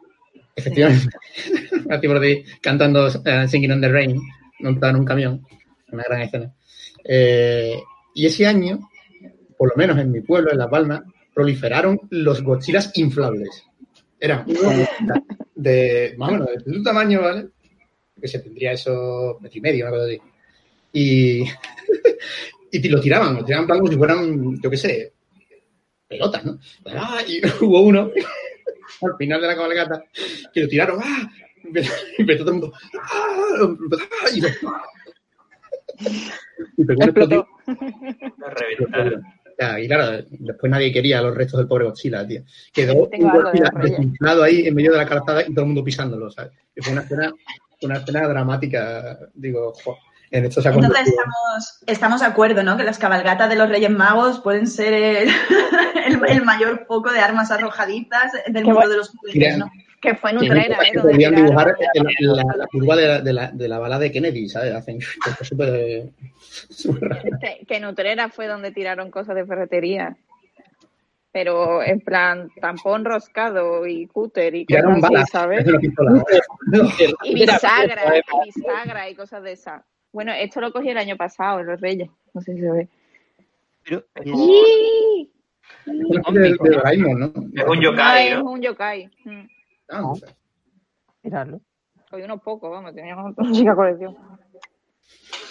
Efectivamente. Matthew Broderick cantando eh, Singing on the Rain, montado en un camión. Una gran escena. Eh, y ese año, por lo menos en mi pueblo, en La Palma, proliferaron los Godzillas inflables. Eran unos de, más o menos, de tu tamaño, ¿vale? Que se tendría eso metro y medio, una cosa así. Y, y lo tiraban, lo tiraban como si fueran, yo qué sé, pelotas, ¿no? Ah, y hubo uno al final de la cabalgata que lo tiraron, ¡ah! Y empezó, y empezó todo el mundo, ¡ah! Empezó, ¡ah! Y, y pegó un Explotó. Y claro, después nadie quería los restos del pobre Godzilla, tío. Quedó Tengo un de Godzilla Reyes. desinflado ahí en medio de la calzada y todo el mundo pisándolo, ¿sabes? Y fue una escena, una escena dramática, digo, jo, en esto se ha Entonces estamos, estamos de acuerdo, ¿no? Que las cabalgatas de los Reyes Magos pueden ser el, el- el mayor foco de armas arrojadizas del Qué mundo de los juguetes, ¿no? Que fue en Utrera, ¿eh? podrían dibujar la, la- la curva de la, de, la, de la bala de Kennedy, ¿sabes? Hacen súper súper raro. Que, en Utrera fue donde tiraron cosas de ferretería. Pero en plan, tampón roscado y cúter y Tiraron cosas así, balas. ¿sabes? Y bisagra, y bisagra y cosas de esas. Bueno, esto lo cogí el año pasado en Los Reyes. No sé si se ve. Pero, ¡Sí! Es especie de, de Doraemon, ¿no? Es un yokai, es ¿no? un yokai. Mm. Ah, o sea, mirarlo. Cogí unos pocos, vamos, teníamos una chica colección.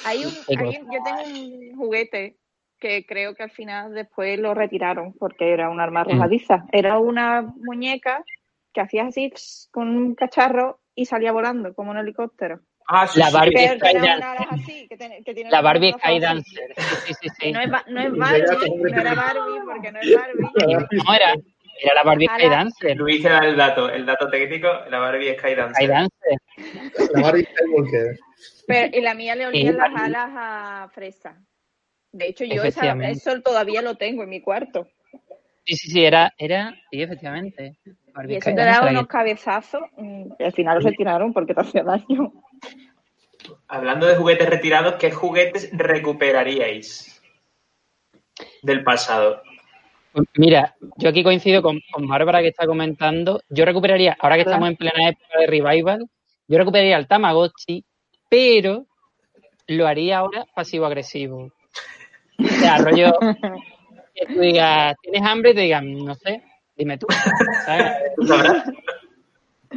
Hay un, hay un- yo tengo un juguete que creo que al final después lo retiraron porque era un arma arrojadiza. Era una muñeca que hacías así con un cacharro y salía volando como un helicóptero. Ah, sí, La sí. Barbie que, ten- que tiene La Barbie brazos Sky así. Dancer. Sí, sí, sí. sí. No es, no es Barbie, no era Barbie porque no es Barbie. No, era, era la Barbie Sky Ala. Dancer. Luis te da el dato, el dato técnico, la Barbie Sky Dancer. Sky Dancer. la Barbie Skywalker. Pero, y la mía le olían Sí, las alas a fresa. De hecho, yo esa, eso todavía lo tengo en mi cuarto. Sí, sí, sí, era, era, sí, efectivamente. Barbie Y eso te daba unos cabezazos y al final lo retiraron porque te hacía daño. Hablando de juguetes retirados, ¿qué juguetes recuperaríais del pasado? Mira, yo aquí coincido con, con Bárbara que está comentando. Yo recuperaría, ahora que estamos en plena época de revival, yo recuperaría el Tamagotchi, pero lo haría ahora pasivo-agresivo. O sea, rollo que tú digas, ¿tienes hambre? Y te digan, no sé, dime tú. ¿sabes? ¿Tú sabrás?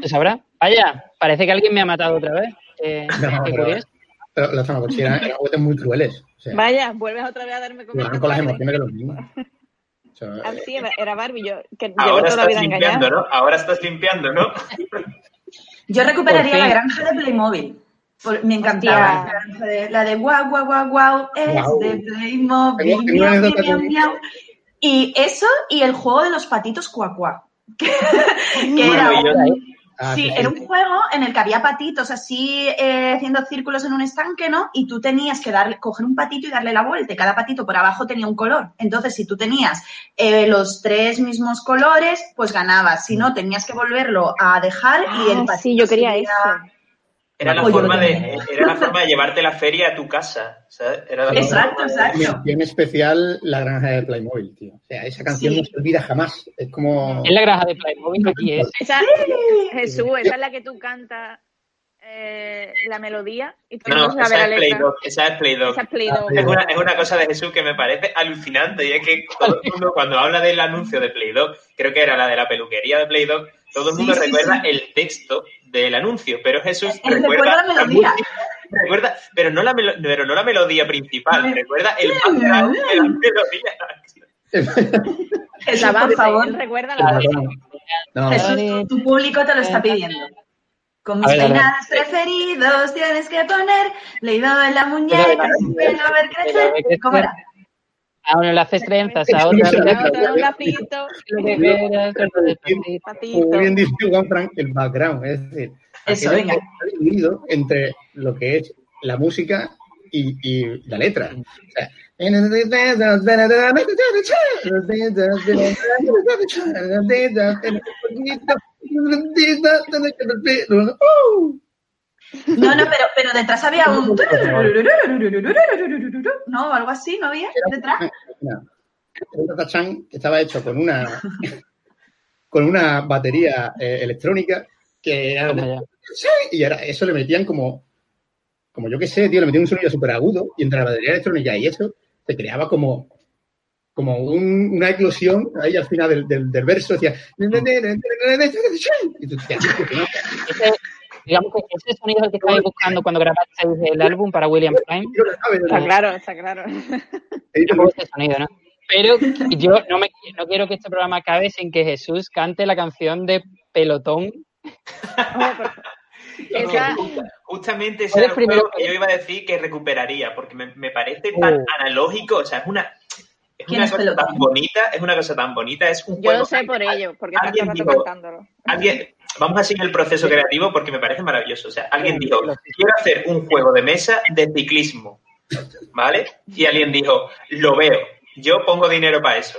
¿Tú sabrás? Vaya, parece que alguien me ha matado otra vez. Eh, No, qué pero- curioso. Pero los Tamagotchi eran, eran juguetes muy crueles. O sea, Vaya, vuelves otra vez a darme jugaban con las emociones de los niños. O sea, Ah, sí, era Barbie, yo que Ahora toda la estás vida limpiando, engañada. ¿no? Ahora estás limpiando, ¿no? Yo recuperaría la granja de Playmobil. Me encantaba. La granja de- La de guau, guau, guau, guau, es de Playmobil. Miau, miau, miau. Y eso y el juego de los patitos cuacuá. Que, que era un, Ah, Sí, era un juego en el que había patitos así eh, haciendo círculos en un estanque, ¿no? Y tú tenías que darle, coger un patito y darle la vuelta. Y cada patito por abajo tenía un color. Entonces, si tú tenías eh, los tres mismos colores, pues ganabas. Si no, tenías que volverlo a dejar y el Ah, patito sí, yo quería eso. Era la, Oye, forma de, era la forma de llevarte la feria a tu casa. ¿sabes? Era la Exacto, exacto. Mención especial La Granja de Playmobil, tío. O sea, esa canción Sí. no se olvida jamás. Es como... Es la granja de Playmobil aquí es. Esa, Jesús, esa es la que tú cantas eh, la melodía y tú No, no, esa la es Play. Dog, esa es Play Dog. Esa es Play-Doh. Es una, es una cosa de Jesús que me parece alucinante y es que todo el mundo cuando habla del anuncio de Play Dog, creo que era la de la peluquería de Play Dog, todo el mundo sí, recuerda sí. el texto del anuncio, pero Jesús Él recuerda, recuerda la melodía. recuerda, pero no la melo- pero no la melodía principal, recuerda el background de la melodía. Jesús, por favor. recuerda la base. no. Jesús, tu, tu público te lo está pidiendo. Con mis peinados preferidos tienes que poner leído en la muñeca, ver crecer. ¿Cómo era? A uno le haces trenzas, a otra le otra, un lacito, otro como bien dice Juan Frank, el background. Es decir, Eso, venga. está dividido entre lo que es la música y, y la letra. O sea, No, no, pero, pero detrás había un... No, algo así, ¿no había? Detrás. Que estaba hecho con una con una batería eh, electrónica que era y era, eso le metían como como yo qué sé, tío, le metían un sonido súper agudo y entre la batería electrónica y eso se creaba como como un- una eclosión ahí al final del, del, del verso decía y tú, tío, no, Ese, digamos que ese sonido es el que estabais buscando cuando grabasteis el álbum para William Prime. Está claro, está claro. Yo pongo ese sonido, ¿no? Pero yo no, me, no quiero que este programa acabe sin que Jesús cante la canción de Pelotón. Esa, Justamente ese ¿Cuál era es el primero? juego que yo iba a decir que recuperaría, porque me, me parece tan Oh. analógico, o sea, es una, es ¿Quién una es cosa Pelotón? tan bonita, es una cosa tan bonita, es un yo juego... lo sé por ello, porque Alguien dijo- cantándolo. Alguien, vamos a seguir el proceso creativo porque me parece maravilloso. O sea, alguien dijo, quiero hacer un juego de mesa de ciclismo, ¿vale? Y alguien dijo, lo veo, yo pongo dinero para eso.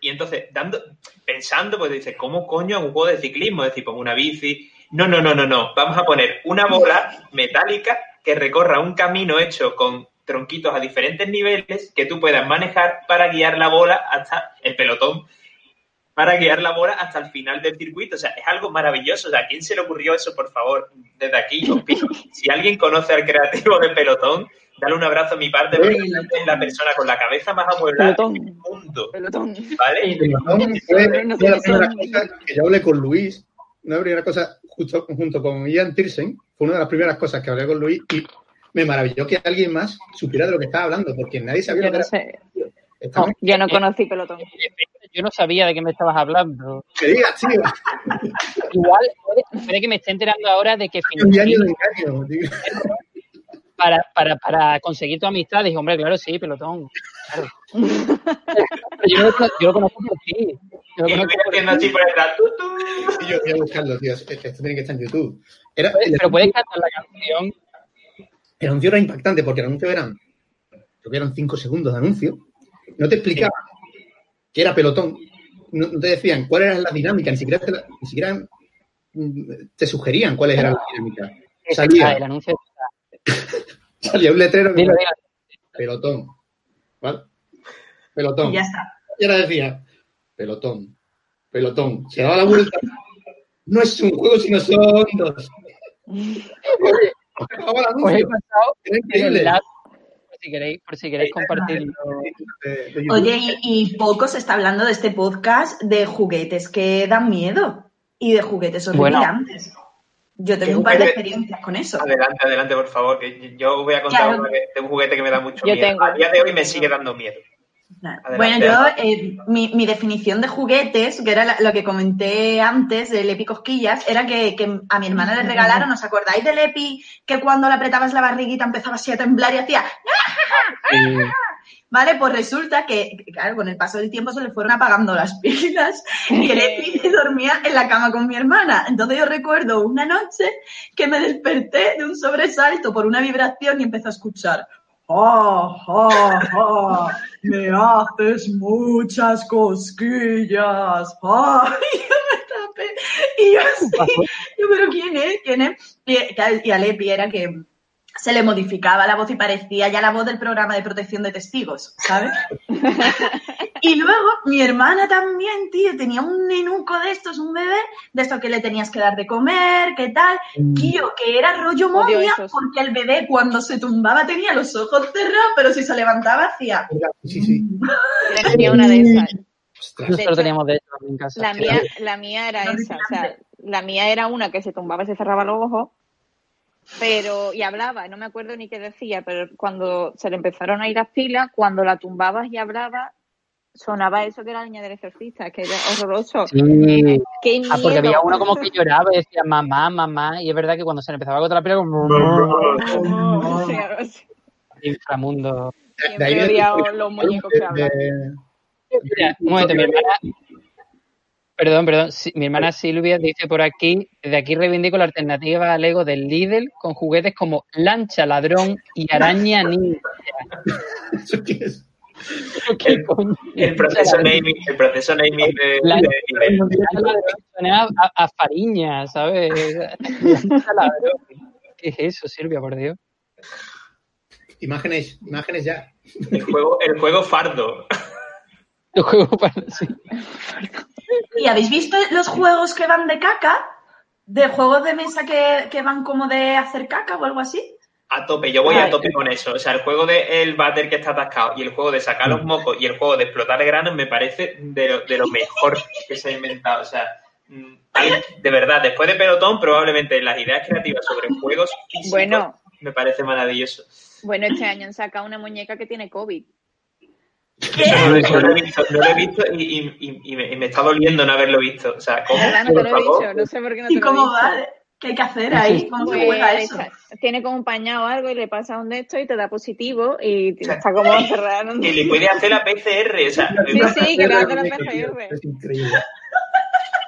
Y entonces, dando, pensando, pues dice, ¿cómo coño un juego de ciclismo? Es decir, pongo una bici. No, no, no, no, no. Vamos a poner una bola metálica que recorra un camino hecho con tronquitos a diferentes niveles que tú puedas manejar para guiar la bola hasta el pelotón para guiar la bola hasta el final del circuito. O sea, es algo maravilloso. O sea, ¿a quién se le ocurrió eso, por favor? Desde aquí os pido. Si alguien conoce al creativo de Pelotón, dale un abrazo a mi parte porque es la persona con la cabeza más amueblada Pelotón. del mundo. Pelotón. ¿Vale? Pelotón fue No fue la sé, primera son- cosa que yo hablé con Luis. Una primera cosa, justo junto con Ian Tirsen, fue una de las primeras cosas que hablé con Luis y me maravilló que alguien más supiera de lo que estaba hablando, porque nadie sabía Yo lo que no era. sé. Estamos- Yo no conocí pelotón. Yo no sabía de qué me estabas hablando. Que digas, tío, Igual, puede, que me esté enterando ahora de que un año de engaño. tío. para, para, para conseguir tu amistad, dije, hombre, claro, sí, pelotón. Claro. Pero yo, lo, yo lo conozco por ti. Yo lo Y conozco por haciendo ti. así por detrás. Y yo voy a buscarlo, tío. Esto tiene que estar en YouTube. Era, Pero- el, Pero puedes cantar la canción. el anuncio era impactante porque el anuncio eran, creo que eran cinco segundos de anuncio. No te explicaban qué era pelotón. No, no te decían cuál era la dinámica, ni siquiera te, la- ni siquiera mm, te sugerían cuáles eran las dinámicas. Ah, Salía, el anuncio. salía un letrero que Dilo, decía, dilo. pelotón. ¿Vale? Pelotón. Y ya está. Y ahora decía, pelotón, pelotón. Se daba la vuelta. No es un juego, sino son dos. Acababa el Os he anuncio. pasado Era el increíble. Si queréis, por si queréis compartirlo. Oye, y, y poco se está hablando de este podcast de juguetes que dan miedo y de juguetes Bueno. horripilantes. Yo ¿Qué tengo un par de experiencias con eso. Adelante, adelante, por favor. Que yo voy a contar Claro. una de de un juguete que me da mucho Yo miedo. tengo. A día de hoy me sigue dando miedo. Bueno, yo, eh, mi, mi definición de juguetes, que era la- lo que comenté antes del Epi Cosquillas, era que, que a mi hermana le regalaron, ¿os acordáis del Epi que cuando le apretabas la barriguita empezaba así a temblar y hacía? ¿Vale? Pues resulta que, que, claro, con el paso del tiempo se le fueron apagando las pilas y el Epi dormía en la cama con mi hermana. Entonces yo recuerdo una noche que me desperté de un sobresalto por una vibración y empecé a escuchar. ¡Ah, ah, ah! Me haces muchas cosquillas. ¡Ah! Y yo me tapé. Y yo así, yo, ¿pero quién es? ¿Quién es? Y, y al Epi era que se le modificaba la voz y parecía ya la voz del programa de protección de testigos, ¿sabes? y luego mi hermana también, tío, tenía un nenuco de estos, un bebé, de estos que le tenías que dar de comer, ¿qué tal? Tío, que era rollo momia, esos. porque el bebé cuando se tumbaba tenía los ojos cerrados, pero si se levantaba hacía... Sí, sí. Tenía una de esas. Ostras. Nosotros hecho, teníamos de eso en casa. La mía, la mía era esa, o sea, la mía era una que se tumbaba y se cerraba los ojos, pero, y hablaba, no me acuerdo ni qué decía, pero cuando se le empezaron a ir las pilas, cuando la tumbabas y hablaba, sonaba eso que era la niña del exorcista, que era horroroso. Sí. Qué miedo. Ah, porque había uno como que lloraba y decía mamá, mamá, y es verdad que cuando se le empezaba a agotar la pila, como O sea, inframundo. Siempre De ahí de- los muñecos que hablan. Mira, un momento, mi hermana. Perdón, perdón. mi hermana Silvia dice por aquí: desde aquí reivindico la alternativa al Lego del Lidl con juguetes como lancha, ladrón y araña ninja. ¿Eso qué es? ¿Qué coño? El proceso naming, el proceso naming de, La- de suena a, a fariña, ¿sabes? ¿Qué es eso, Silvia, por Dios? Imágenes, imágenes ya. El juego, el juego fardo. Los juegos para. sí. ¿Y habéis visto los juegos que van de caca? ¿De juegos de mesa que, que van como de hacer caca o algo así? A tope, yo voy a tope con eso. O sea, el juego de el váter que está atascado y el juego de sacar los mocos y el juego de explotar granos me parece de lo, de lo mejor que se ha inventado. O sea, mm, de verdad, después de Pelotón, probablemente las ideas creativas sobre juegos físicos Bueno. me parece maravilloso. Bueno, este año han sacado una muñeca que tiene COVID. No, lo he- no lo he visto, no lo he visto y, y- y- y me, y me está doliendo no haberlo visto. O sea, ¿cómo? ¿Verdad? No te lo he dicho, no sé por qué no te ¿Y lo he cómo dicho. va? ¿Qué hay que hacer ahí? ¿Cómo se Pues, juega eso? echa- tiene como un pañado o algo y le pasa un de esto y te da positivo y te- está como un- Que le puede hacer la PCR. O sea, Sí, sí, que le hace la PCR. Es increíble.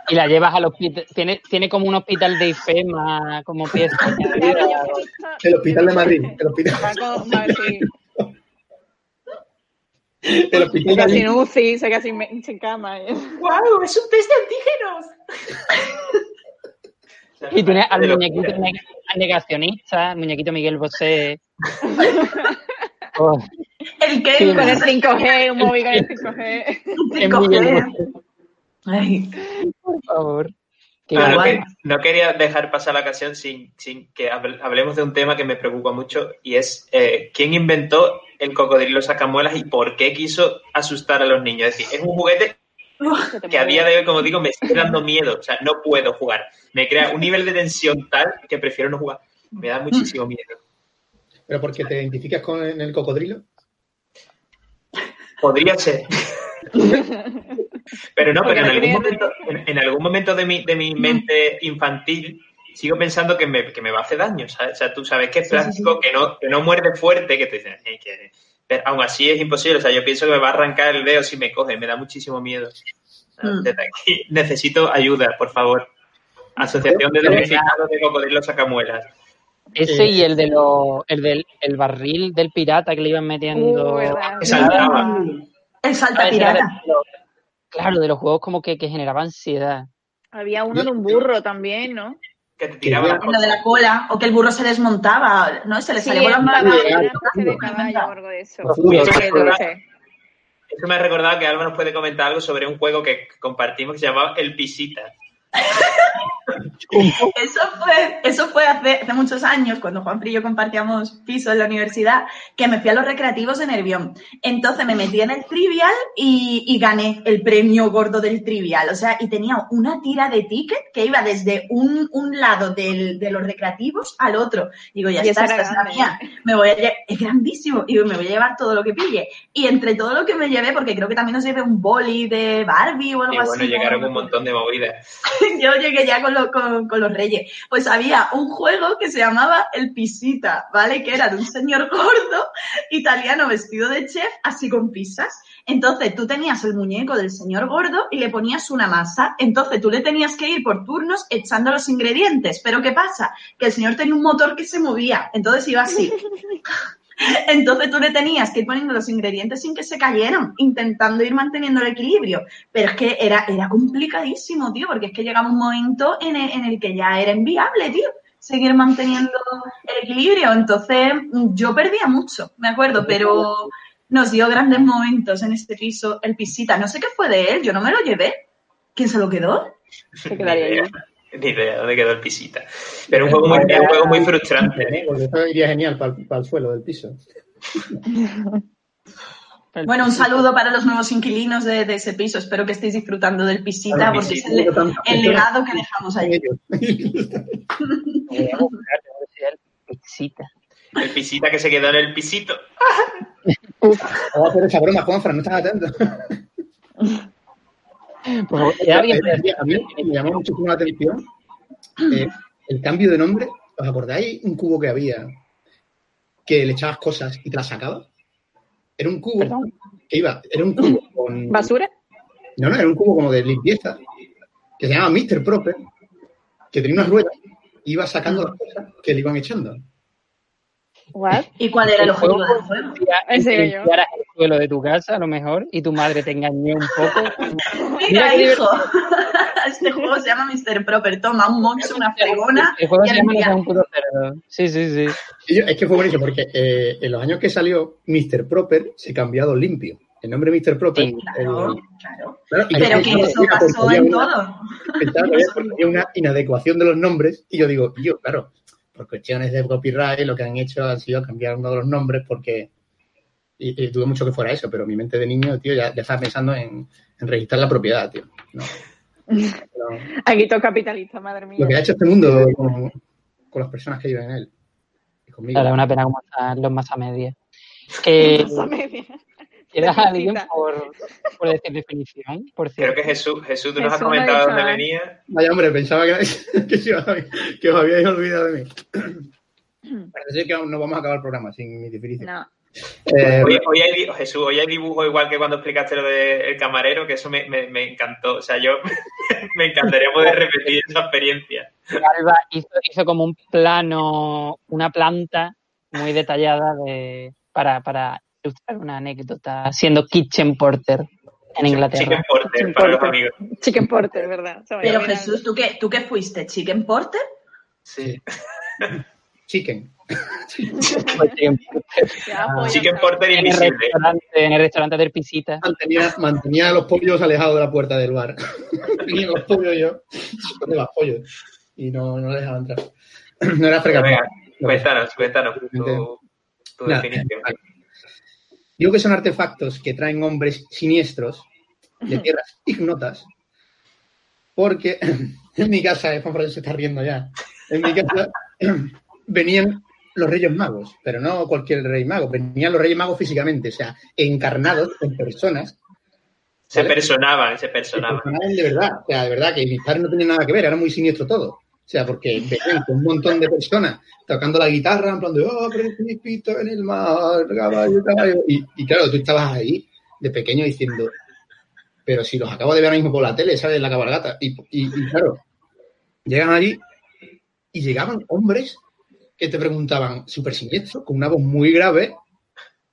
Y la llevas al hospital. Tiene, tiene como un hospital de IFEMA, como pieza. El hospital de Madrid. El hospital, de casi Madrid. en UCI, se casi en sin cama. ¡Guau! ¡Es un test de antígenos! Y tiene al muñequito al negacionista, al muñequito Miguel Bosé. Oh, El que Sí, Con el 5G, un móvil con el 5G. es Miguel Bosé, Ay, por favor. No, guay. que- no quería dejar pasar la ocasión sin, sin que hable- hablemos de un tema que me preocupa mucho y es eh, quién inventó el cocodrilo sacamuelas y por qué quiso asustar a los niños. Es decir, es un juguete que a día de hoy, como digo, me sigue dando miedo. O sea, no puedo jugar. Me crea un nivel de tensión tal que prefiero no jugar. Me da muchísimo miedo. Pero porque te identificas con el cocodrilo. Podría ser. Pero no, Porque pero en algún momento, en, en algún momento de mi, de mi mente infantil sigo pensando que me, que me va a hacer daño. ¿sabes? O sea, tú sabes que es Sí, sí, plástico, que no, que no muerde fuerte, que te dicen, "Eh, que-". Pero aún así es imposible. O sea, yo pienso que me va a arrancar el dedo si me coge. Me da muchísimo miedo. Sea, Mm. Desde aquí necesito ayuda, por favor. Asociación de damnificados de cocodrilos sacamuelas. Ese y el de los, el del el barril del pirata que le iban metiendo. Uh, saltaba. el salta Ah, pirata. claro, de los juegos como que, que generaba ansiedad. Había uno de un burro también, ¿no? Que te tiraba las Lo de la cola, o que el burro se desmontaba, ¿no? Se le Sí, salía volando la de eso. Me ha recordado que Alba nos puede comentar algo sobre un juego que compartimos que se llamaba El Pisita. Eso fue, eso fue hace, hace muchos años, cuando Juan y yo compartíamos piso en la universidad, que me fui a los recreativos de Nervión. Entonces me metí en el trivial y, y gané el premio gordo del trivial. O sea, y tenía una tira de ticket que iba desde un, un lado del- de los recreativos al otro. Digo, ya Y está, esta es la mía. Me voy a lle- es grandísimo. Y me voy a llevar todo lo que pille. Y entre todo lo que me llevé, porque creo que también nos llevé un boli de Barbie o algo Y así. bueno, ¿no? llegaron un montón de movidas. yo llegué ya con, lo- los reyes. Pues había un juego que se llamaba El Pisita, ¿vale? Que era de un señor gordo italiano vestido de chef, así con pizzas. Entonces tú tenías el muñeco del señor gordo y le ponías una masa. Entonces tú le tenías que ir por turnos echando los ingredientes. Pero ¿qué pasa? Que el señor tenía un motor que se movía. Entonces iba así. Entonces tú le tenías que ir poniendo los ingredientes sin que se cayeran, intentando ir manteniendo el equilibrio. Pero es que era, era complicadísimo, tío, porque es que llegaba un momento en el, en el que ya era inviable, tío, seguir manteniendo el equilibrio. Entonces mm, yo perdía mucho, me acuerdo, pero nos dio grandes momentos en este piso, el pisita. No sé qué fue de él, yo no me lo llevé. ¿Quién se lo quedó? Se quedaría idea, Ni idea dónde quedó el pisita. Pero un juego muy, es un juego muy frustrante. ¿eh? Porque eso iría genial para el, suelo del piso. Bueno, un saludo para los nuevos inquilinos de, de ese piso. Espero que estéis disfrutando del pisita, porque es el, el legado que dejamos ahí. Eh, el Pisita. El pisita que se quedó en el pisito. Vamos a hacer esa broma, Juanfran, no estás atento. Por favor, ya alguien puede Eh, A mí me llamó muchísimo la atención eh, el cambio de nombre. ¿Os acordáis un cubo que había que le echabas cosas y te las sacabas? Era un cubo Perdón. que iba, era un cubo con. ¿Basura? No, no, era un cubo como de limpieza que se llamaba Mr. Proper, que tenía unas ruedas y iba sacando las cosas que le iban echando. ¿What? ¿Y cuál era el objetivo del juego? el suelo de tu casa, a lo mejor, y tu madre te engañó un poco. Mira, hijo. Este juego se llama Mr. Proper. Toma un mocho, una fregona. El juego y se llama un puto cerdo. Sí, sí, sí. Yo- es que fue buenísimo porque eh, en los años que salió Mr. Proper se cambió a limpio. El nombre Mr. Proper. Sí, Claro, el- claro. claro, Pero que eso pasó en una- todo. había una inadecuación de los nombres y yo digo, yo, claro, por cuestiones de copyright lo que han hecho ha sido cambiar uno de los nombres porque y, y dudo mucho que fuera eso, pero mi mente de niño, tío, ya, ya estaba pensando en, en registrar la propiedad, tío. No. Pero Aquí todo capitalista, madre mía. lo que ha hecho este mundo con, con las personas que viven en él. Y conmigo. Claro, es una pena como están los masa media. Eh, Esa media. ¿Quieres a alguien por, por decir definición? Por Creo que Jesús, Jesús, tú nos has comentado dónde nada. venía. Vaya, hombre, pensaba que, que, que os habíais olvidado de mí. Parece ser que no vamos a acabar el programa sin mi definición. No. Eh, Hoy, hoy hay, Jesús, hoy hay dibujo igual que cuando explicaste lo del camarero, que eso me, me, me encantó. O sea, yo me encantaría poder repetir esa experiencia. Alba hizo, hizo como un plano, una planta muy detallada de, para, para ilustrar una anécdota siendo kitchen porter en Inglaterra. Chicken Porter Chicken para los Porter. amigos. Chicken Porter, ¿verdad? Pero. Jesús, ¿tú qué, ¿tú qué fuiste? ¿Chicken Porter? Sí. chicken. Chicken Porter. Ya Chicken. Porter en, el invisible. restaurante, en el restaurante del Pisita. Mantenía, mantenía a los pollos alejados de la puerta del bar. Tenía los pollos yo. ¿Dónde vas, pollos? Y no, no les dejaba entrar. No era. Venga, Cuéntanos, cuéntanos tu, tu Nada, definición. vale. Digo que son artefactos que traen hombres siniestros de tierras ignotas, porque en mi casa, eh, Juan Francisco se está riendo ya, en mi casa venían los Reyes Magos, pero no cualquier Rey Mago, venían los Reyes Magos físicamente, o sea, encarnados en personas, Se personaban, se personaban. personaban de verdad, o sea, de verdad que mis padres no tenían nada que ver, era muy siniestro todo. O sea, porque un montón de personas tocando la guitarra, en plan de, oh, principito en el mar, caballo, caballo. Y, claro, tú estabas ahí de pequeño diciendo, pero si los acabo de ver ahora mismo por la tele, ¿sabes? La cabalgata. Y, claro, llegan allí y llegaban hombres que te preguntaban, súper siniestros, con una voz muy grave,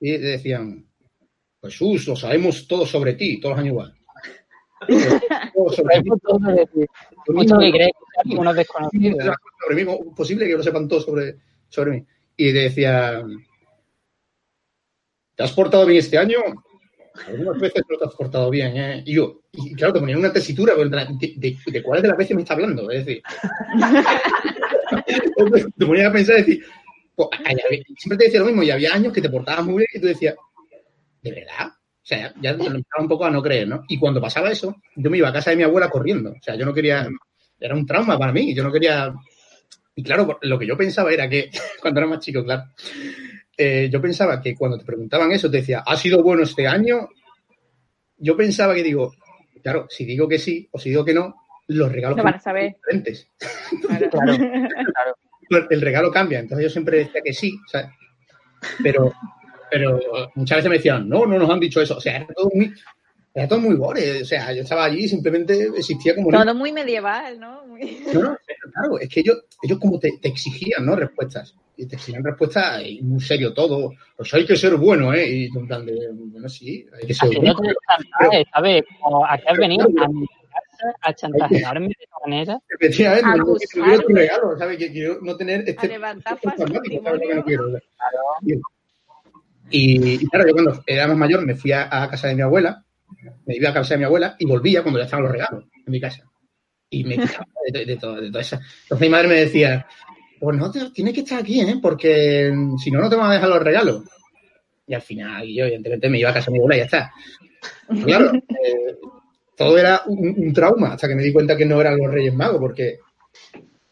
y te decían, Jesús, lo sabemos todo sobre ti, todos los años igual. Todo sobre ti. Sabemos todo de ti. Mucho que crees que sean unos desconocidos. sobre mí, ¿cómo es posible que lo sepan todo sobre, sobre mí? Y decía, ¿te has portado bien este año? Algunas veces no te has portado bien, ¿eh? Y yo, y claro, te ponían una tesitura de, de, de cuáles de las veces me está hablando, es decir. te ponías a pensar y decir, pues, siempre te decía lo mismo, y había años que te portabas muy bien y tú decías, ¿de verdad? O sea, ya lo empezaba un poco a no creer, ¿no? Y cuando pasaba eso, yo me iba a casa de mi abuela corriendo. O sea, yo no quería, era un trauma para mí, yo no quería... Y claro, lo que yo pensaba era que, cuando era más chico, claro, eh, yo pensaba que cuando te preguntaban eso, te decía, ¿ha sido bueno este año? Yo pensaba que digo, claro, si digo que sí o si digo que no, los regalos No van a saber. son diferentes. Claro. Claro, claro. El regalo cambia. Entonces yo siempre decía que sí, ¿sabes? Pero, pero muchas veces me decían, no, no nos han dicho eso. O sea, era todo muy, era todo muy gore. O sea, yo estaba allí y simplemente existía como... Todo muy medieval, ¿no? Muy- No, no, claro, es que ellos, ellos como te, te exigían, ¿no? Respuestas. Y te exigían respuestas y muy serio todo. Pues hay que ser bueno, ¿eh? Y en plan de, bueno, sí, hay que ser Así no bueno. te chantaje, ¿sabes? Como aquí has venido a mi casa a chantajearme de esa manera. Efectivamente, no, no Acusarme. quiero tu regalo, ¿sabes? Que quiero no tener A este levantar este traumático, ¿sabes lo que no testimonio. quiero? Y, y claro, yo cuando era más mayor me fui a, a casa de mi abuela, me iba a casa de mi abuela y volvía cuando ya estaban los regalos en mi casa. Y me quejaba de, de, todo, de todo eso. Entonces mi madre me decía, pues no, tienes que estar aquí, ¿eh? Porque si no, no te van a dejar los regalos. Y al final, yo evidentemente me iba a casa de mi abuela y ya está. Claro, eh, todo era un, un trauma hasta que me di cuenta que no eran los Reyes Magos, porque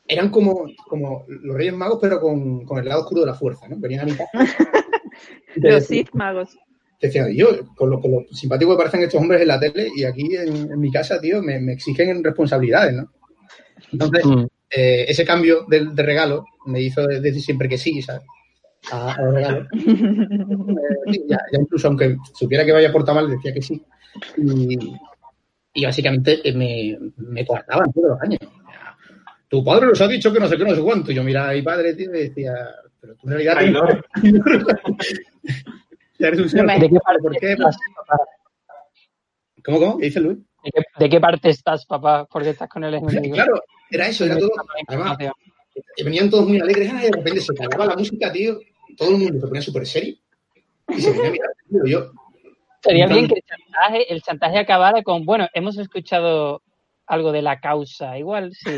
eran como, como los Reyes Magos, pero con, con el lado oscuro de la fuerza, ¿no? Venían a mi casa. Los decían- Sith magos. te decía, yo, con lo, con lo simpático que parecen estos hombres en la tele, y aquí en, en mi casa, tío, me, me exigen responsabilidades, ¿no? Entonces, Mm. eh, ese cambio de, de regalo me hizo decir siempre que sí, ¿sabes? A, a los regalos. Eh, ya, ya incluso aunque supiera que vaya a portar mal, decía que sí. Y, y básicamente eh, me, me guardaban todos los años. Tu padre nos ha dicho que no sé qué, no sé cuánto. Y yo miraba a mi padre, tío, y decía, pero tú en realidad... Eres un. ¿De qué parte ¿Por qué? estás, papá? ¿Cómo, cómo? ¿Qué dice Luis? ¿De qué, de qué parte estás, papá? Porque estás con el enemigo. Claro, era eso, era todo. Además, venían todos muy alegres, y de repente se acababa la música, tío. Todo el mundo se ponía súper serio. Y se venía a mirar, tío. Yo, Sería bien que el chantaje, el chantaje acabara con, bueno, hemos escuchado algo de la causa. Igual, sí.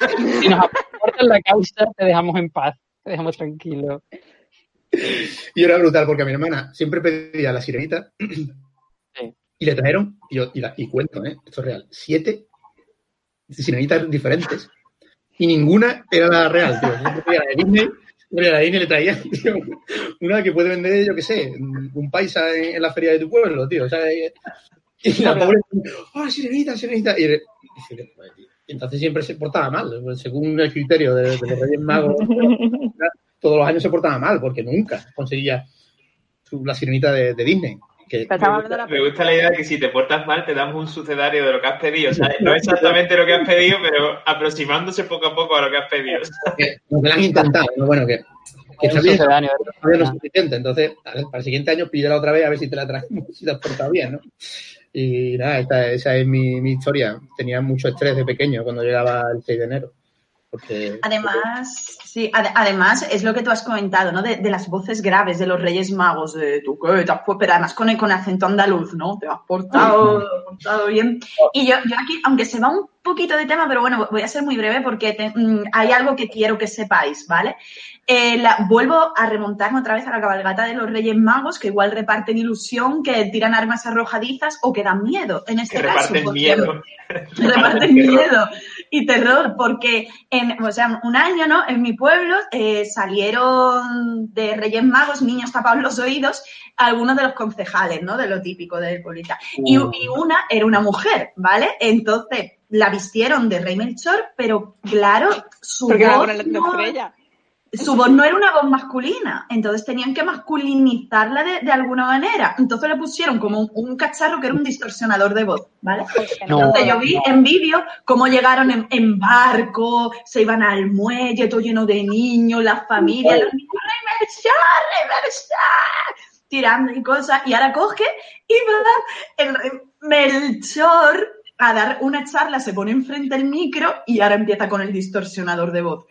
si nos aportan la causa, te dejamos en paz, te dejamos tranquilo. y era brutal porque a mi hermana siempre pedía la sirenita. Y le trajeron, y, yo, y, la- y cuento, ¿eh? Esto es real, siete sirenitas diferentes. Y ninguna era la real, tío. Siempre pedía la de Disney, la de Disney le traía tío, una que puede vender, yo qué sé, un paisa en, en la feria de tu pueblo, tío. O sea, y la pobre, ¡ah, sirenita, sirenita! Y, y dice, "Joder, tío". Y entonces siempre se portaba mal, pues, según el criterio de, de los Reyes Magos. todos los años se portaba mal, porque nunca conseguía su- la sirenita de, de Disney. Que, Pero Me gusta la idea de que si te portas mal te damos un sucedario de lo que has pedido. ¿sabes? No exactamente lo que has pedido, pero aproximándose poco a poco a lo que has pedido. que, lo que lo han intentado, ¿no? bueno, que, que está bien, todavía no es suficiente. Entonces, ver, para el siguiente año pídela otra vez a ver si te la traemos, si te has portado bien, ¿no? Y nada, esta- esa es mi, mi historia. Tenía mucho estrés de pequeño cuando llegaba el 6 de enero. Porque, Además, sí, ade- además es lo que tú has comentado, ¿no? De, de las voces graves de los Reyes Magos, de tú qué, te has pero además con, con acento andaluz, ¿no? Te has portado, te has portado bien. Y yo, yo aquí, aunque se va un poquito de tema, pero bueno, voy a ser muy breve porque te- mm, hay algo que quiero que sepáis, ¿vale? Eh, la- vuelvo a remontarme otra vez a la cabalgata de los Reyes Magos, que igual reparten ilusión, que tiran armas arrojadizas o que dan miedo, en este Que caso. reparten miedo. reparten miedo y terror, porque en, o sea, un año, ¿no? En mi pueblo eh, salieron de Reyes Magos niños tapados los oídos, algunos de los concejales, ¿no? De lo típico del pueblita. Y, y una era una mujer, ¿vale? Entonces la vistieron de Rey Melchor, pero claro, su Porque voz no-. Su voz no era una voz masculina, entonces tenían que masculinizarla de, de alguna manera. Entonces le pusieron como un, un cacharro que era un distorsionador de voz, ¿vale? No, Entonces yo vi en vídeo cómo llegaron en, en barco, se iban al muelle, todo lleno de niños, las familias, los niños, ¡Rey Melchor, Rey Melchor! tirando y cosas, y ahora coge y va el Melchor a dar una charla, se pone enfrente del micro y ahora empieza con el distorsionador de voz.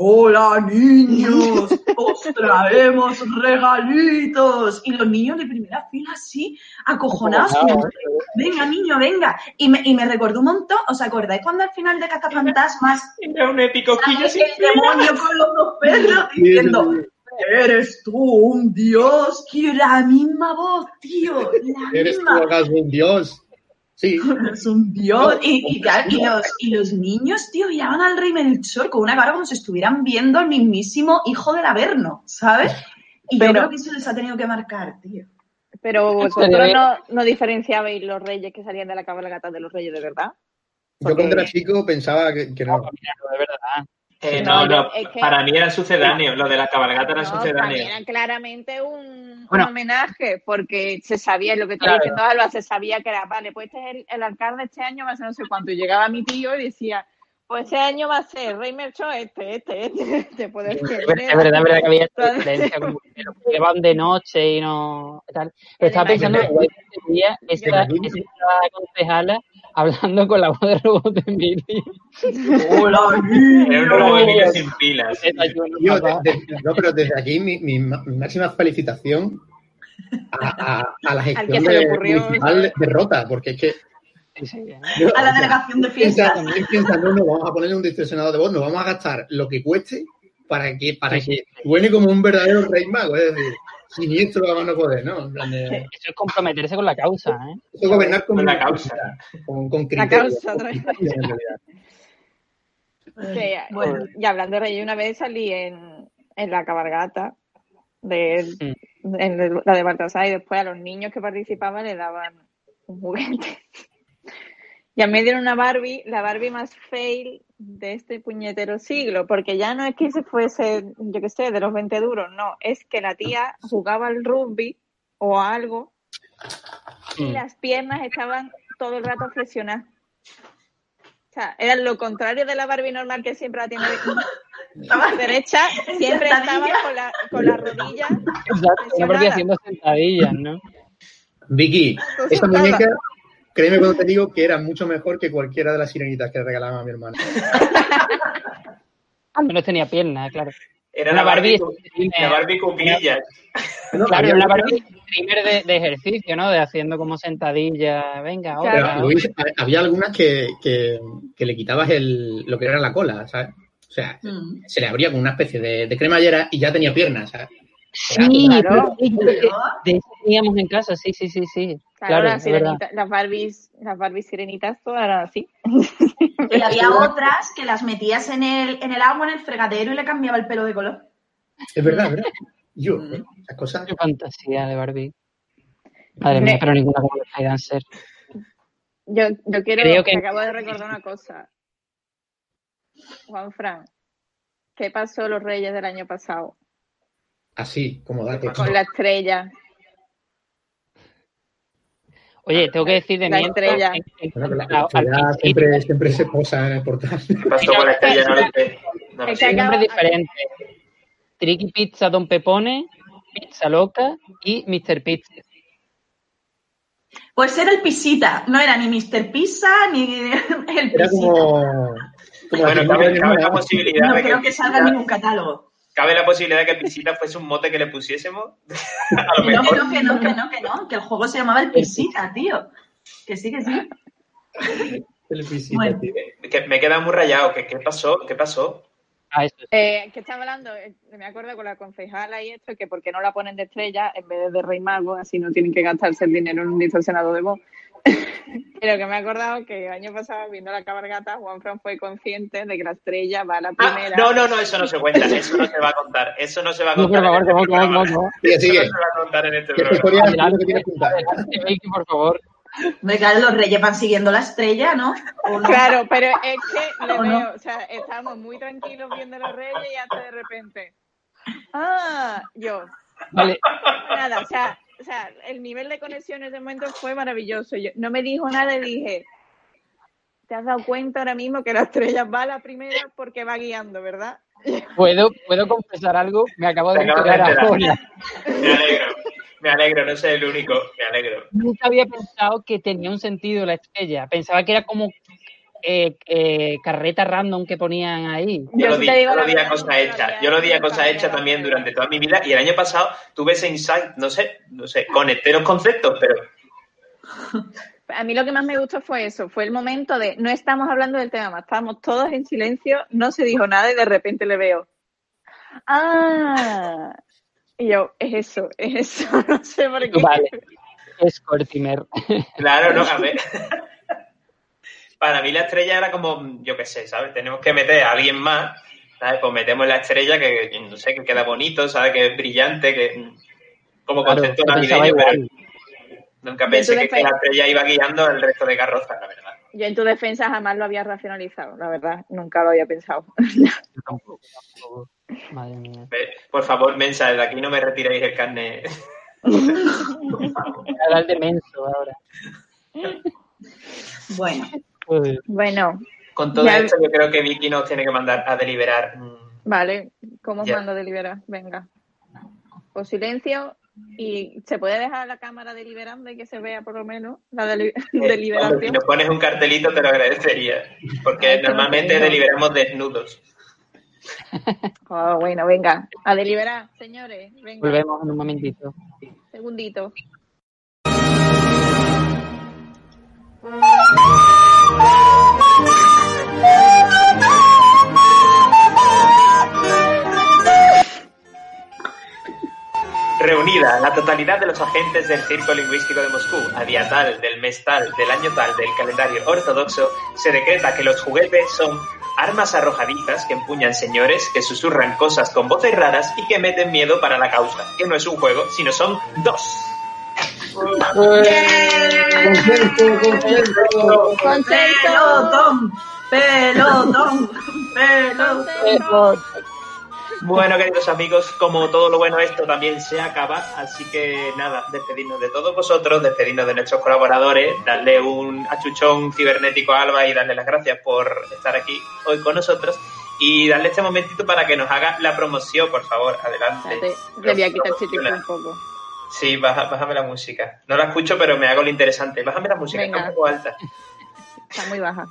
Hola niños, os traemos regalitos. Y los niños de primera fila así, acojonados. Acojonados, Venga, niño, venga. Y me, y me recordó un montón. ¿Os acordáis cuando al final de Cazafantasmas Era un épico quillo sin el demonio con los dos perros diciendo Eres tú un dios. Tío, la misma voz, tío. La ¿Eres tú misma. acaso un dios? Sí. Es un dios. Y, y, claro, y los, y los niños, tío, llaman al rey Melchor con una cara como si estuvieran viendo al mismísimo hijo del Averno, ¿sabes? Y yo Pero- creo que eso les ha tenido que marcar, tío. Pero vosotros no, no diferenciabais los reyes que salían de la cabalgata de los reyes de verdad. Yo cuando era chico pensaba que, que no. No, de verdad. Eh, No, no, no, es que- para mí era sucedáneo, lo de la cabalgata era No, sucedáneo. era claramente un, Bueno. un homenaje, porque se sabía lo que está Claro. diciendo Alba, se sabía que era, vale, pues este es el, el alcalde este año, ser no sé cuánto. Y llegaba mi tío y decía, pues este año va a ser Rey Merchó, este, este, este, este. Pues, Es verdad, es verdad, es verdad que había esta diferencia, como que llevan de noche y no tal. Pero estaba pensando que esa, esa concejala hablando con la voz de robot de Emilio. Era un robot Emilio sin pilas. Yo, de- de- no, pero desde aquí mi, mi mi máxima felicitación a, a- a la que gestión de, ocurrió, municipal de Rota, porque es que Sí, sí, A la delegación de fiestas. también piensa, no, no, vamos a ponerle un distorsionador de voz, nos vamos a gastar lo que cueste para que, para Sí, que suene como un verdadero rey mago, es decir, siniestro a mano poder, ¿no? En plan de- Eso es comprometerse con la causa, ¿eh? eso es gobernar con, Con la causa. con, con La criterio, causa, otra vez. en. Sí, Bueno. y hablando de Reyes, una vez salí en, en la cabalgata de en el- la de Baltasar y después a los niños que participaban le daban un juguete. Y a mí me dieron una Barbie, la Barbie más fail de este puñetero siglo, porque ya no es que se fuese, yo qué sé, de los 20 duros, no, es que la tía jugaba al rugby o a algo y Mm. las piernas estaban todo el rato flexionadas. O sea, era lo contrario de la Barbie normal que siempre la tiene de- derecha, siempre estaba con la, con la rodilla. Exacto, haciendo sentadillas, ¿no? Vicky, esta sentada. muñeca, créeme cuando te digo que era mucho mejor que cualquiera de las sirenitas que le regalaban a mi hermana. Al menos tenía piernas, claro. Era Una la Barbie, Barbie la Barbie cuclillas. No, Claro, una Barbie streamer de, de ejercicio, ¿no? De haciendo como sentadillas, venga, Claro. Pero, otra. Luis, ha- había algunas que, que, que le quitabas el, lo que era la cola, ¿sabes? O sea, Mm. se le abría con una especie de, de cremallera y ya tenía piernas, ¿sabes? Sí, Claro. Pero- de eso teníamos en casa, sí, sí, sí, sí. Claro, Claro, las, sirenitas, las Barbies, las Barbies sirenitas todas eran así. Y había otras que las metías en el, en el agua, en el fregadero y le cambiaba el pelo de color. Es verdad, es verdad. Yo, Mm. ¿eh? esas cosas. Qué fantasía de Barbie. Madre Hombre. mía, pero ninguna como Sky Dancer. Yo, yo quiero, Creo que- acabo de recordar una cosa. Juan Fran, ¿qué pasó los Reyes del año pasado? Así, como dato. Con la estrella. Oye, tengo que decir de La mientras, estrella. en- en Bueno, pero cuanto la al estrella principio, siempre, siempre se posa en el portal. ¿Qué pasó con la estrella? No lo sé. No lo Es sé. que hay acaba- nombres diferentes. Tricky Pizza Don Pepone, Pizza Loca y Mr. Pizza. Pues era el Pisita, no era ni Mr. Pizza ni el Era Pisita. como. como Bueno, cabe, la posibilidad No de que creo que salga en ningún catálogo. Cabe la posibilidad de que Pisita fuese un mote que le pusiésemos. A lo no, que no, que no, que no, que no, que el juego se llamaba el Pisita, tío. Que sí, que sí. El Bueno. tío. Que me queda muy rayado. ¿Qué, qué pasó? ¿Qué pasó? Ah, eso. Eh, que estaba hablando, eh, me acuerdo con la concejala y esto, que por qué no la ponen de estrella en vez de Rey Mago, así no tienen que gastarse el dinero en un distorsionador de voz. Pero que me he acordado que el año pasado, viendo la cabalgata, Juan Fran fue consciente de que la estrella va a la Ah, primera. no, no, no, eso no se cuenta. Eso no se va a contar. Eso no se va a No, contar. por favor, en este ¿cómo, cómo, programa. cómo, cómo? Sigue, Eso sigue. no se va a contar en este ¿Qué programa. Adelante, que tienes que contar? adelante, Vicky, por favor. Hombre, claro, los reyes van siguiendo la estrella, ¿no? ¿O no? Claro, pero es que le ¿O no? veo, o sea, estábamos muy tranquilos viendo los reyes y hasta de repente. Ah, yo. Vale, Nada, o sea, sea, el nivel de conexión en ese momento fue maravilloso. Yo, no me dijo nada y dije, ¿te has dado cuenta ahora mismo que la estrella va a la primera porque va guiando, verdad? ¿puedo, ¿puedo confesar algo? Me acabo de enterar. ahora. Me alegro. Me alegro, no soy el único. Me alegro. Nunca había pensado que tenía un sentido la estrella. Pensaba que era como eh, eh, carreta random que ponían ahí. Yo, Yo lo sí di, te digo yo lo la di a cosa hecha. Yo lo di a cosa hecha también durante toda mi vida. Y el año pasado tuve ese insight, no sé, no sé, conecté los conceptos, pero A mí lo que más me gustó fue eso, fue el momento de no estamos hablando del tema, estábamos todos en silencio, no se dijo nada y de repente le veo. Ah, y yo, es eso, es eso, no sé por qué. Vale. Es Cortimer. claro, no, a ver. Para mí la estrella era como, yo qué sé, ¿sabes? Tenemos que meter a alguien más, ¿sabes? Pues metemos la estrella que, no sé, que queda bonito, ¿sabes? Que es brillante, que como Claro, concepto pensaba navideño, pero igual. nunca pensé que, la estrella iba guiando el resto de carrozas, la verdad. Yo en tu defensa jamás lo había racionalizado, la verdad, nunca lo había pensado. Yo tampoco, tampoco. Madre mía. Por favor, Mensa, de aquí no me retiréis el carne. Voy a hablar de menso ahora. Bueno, Joder. Bueno, Con todo Ya- esto, yo creo que Vicky nos tiene que mandar a deliberar. mm, vale, ¿cómo os mando a deliberar? Venga. O silencio y se puede dejar la cámara deliberando y que se vea por lo menos la deli- eh, hombre, si deliberación. nos pones un cartelito, te lo agradecería. Porque Ay, normalmente deliberamos desnudos. Oh, bueno, venga, a deliberar, señores. Venga, Volvemos en un momentito. segundito. Reunida la totalidad de los agentes del Circo Lingüístico de Moscú a día tal, del mes tal, del año tal, del calendario ortodoxo, se decreta que los juguetes son armas arrojadizas que empuñan señores, que susurran cosas con voces raras y que meten miedo para la causa, que no es un juego, sino son dos. Pelotón, pelotón, pelotón. Bueno, queridos amigos, como todo lo bueno esto también se acaba, así que nada, despedirnos de todos vosotros, despedirnos de nuestros colaboradores, darle un achuchón cibernético a Alba y darle las gracias por estar aquí hoy con nosotros y darle este momentito para que nos haga la promoción, por favor, adelante. Le voy a quitar el un poco. Sí, baja- bájame la música. No la escucho, pero me hago lo interesante. Bájame la música, Venga. está un poco alta. Está muy baja.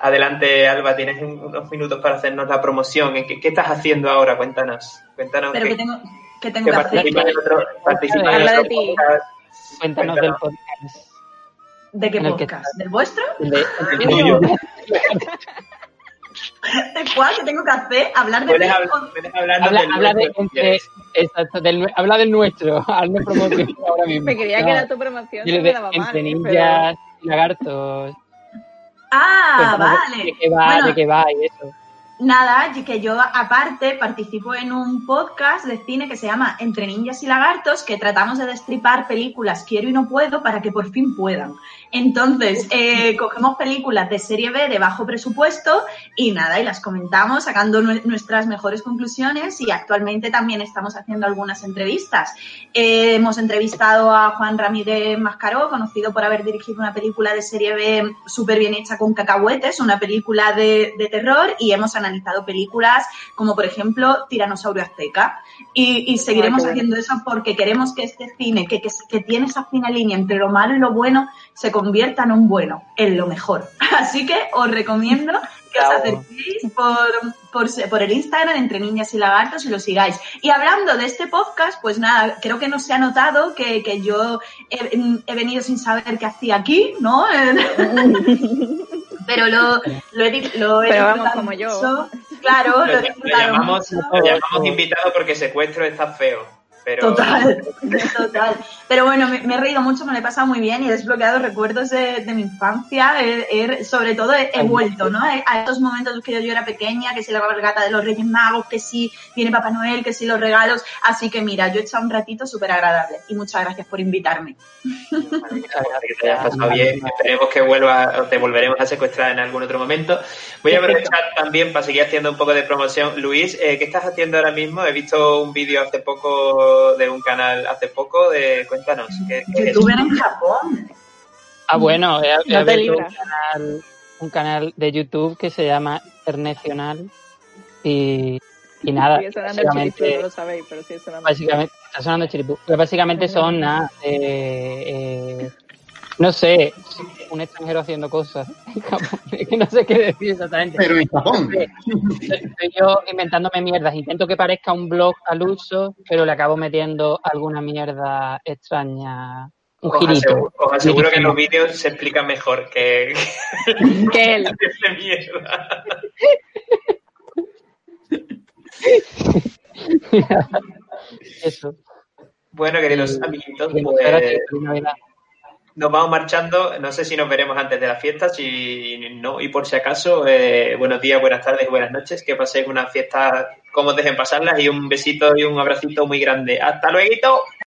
Adelante, Alba, tienes un- unos minutos para hacernos la promoción. ¿En ¿Qué, qué estás haciendo ahora? Cuéntanos. Cuéntanos Pero qué- que tengo que, tengo que que hacer. participas en otro, de podcast. Cuéntanos del podcast. ¿De qué que podcast? ¿Del vuestro? De- ¿De cuál que tengo que hacer? ¿Hablar de Puedes, hablar, puedes del habla nuestro, exacto, del, habla del nuestro. Hazme promoción ahora mismo. Me creía No, que era tu promoción, de- entre ¿eh? ninjas lagartos. Ah, Cuéntanos vale. De qué va, Bueno, de qué va y eso. Nada, y que yo aparte participo en un podcast de cine que se llama Entre Ninjas y Lagartos, que tratamos de destripar películas quiero y no puedo para que por fin puedan. Entonces, eh, cogemos películas de serie B de bajo presupuesto y nada, y las comentamos sacando nue- nuestras mejores conclusiones y actualmente también estamos haciendo algunas entrevistas. Eh, hemos entrevistado a Juan Ramírez Mascaró, conocido por haber dirigido una película de serie B súper bien hecha con cacahuetes, una película de, de terror, y hemos analizado películas como, por ejemplo, Tiranosaurio Azteca. Y, y seguiremos qué bueno. haciendo eso porque queremos que este cine, que, que, que tiene esa fina línea entre lo malo y lo bueno, se convierta en un bueno, en lo mejor. Así que os recomiendo que os acerquéis por, por, se- por el Instagram entre niñas y lagartos y lo sigáis. Y hablando de este podcast, pues nada, creo que no se ha notado que, que yo he, he venido sin saber qué hacía aquí, ¿no? Pero lo, lo he, lo he Pero vamos, como yo. mucho. Claro, lo Lo, he lo disfrutado llamamos, mucho. lo llamamos invitado porque secuestro está feo. Pero Total, total. Pero bueno, me, me he reído mucho, me lo he pasado muy bien y he desbloqueado recuerdos de, de mi infancia. He- he- sobre todo he, he vuelto, ¿no? A estos momentos en los que yo, era pequeña, que si la cabalgata de los Reyes Magos, que si viene Papá Noel, que si los regalos. Así que mira, yo he echado un ratito súper agradable y muchas gracias por invitarme. Muchas que te hayas gracias. pasado bien. Esperemos que vuelva te volveremos a secuestrar en algún otro momento. Voy a aprovechar también para seguir haciendo un poco de promoción. Luis, eh, ¿qué estás haciendo ahora mismo? He visto un vídeo hace poco de un canal hace poco. De, cuéntanos. ¿qué, qué? Youtuber en Japón. Ah, bueno, he, he No te abierto un canal, un canal de YouTube que se llama Internacional y, y nada, Sigue sonando el chiripú, no básicamente, lo sabéis, pero sigue sonando. básicamente, está sonando chiripú, pero básicamente son nada, eh, eh, no sé, un extranjero haciendo cosas, que no sé qué decir exactamente. Pero en Japón. Estoy yo inventándome mierdas. Intento que parezca un blog al uso, pero le acabo metiendo alguna mierda extraña. Un Os girito. aseguro, os aseguro que en los vídeos se explica mejor que, Que él. mierda. Eso. Bueno, queridos amiguitos, pues. Nos vamos marchando. No sé si nos veremos antes de la fiesta, si no, y por si acaso, eh, buenos días, buenas tardes buenas noches. Que paséis una fiesta como dejen pasarlas y un besito y un abracito muy grande. ¡Hasta luego!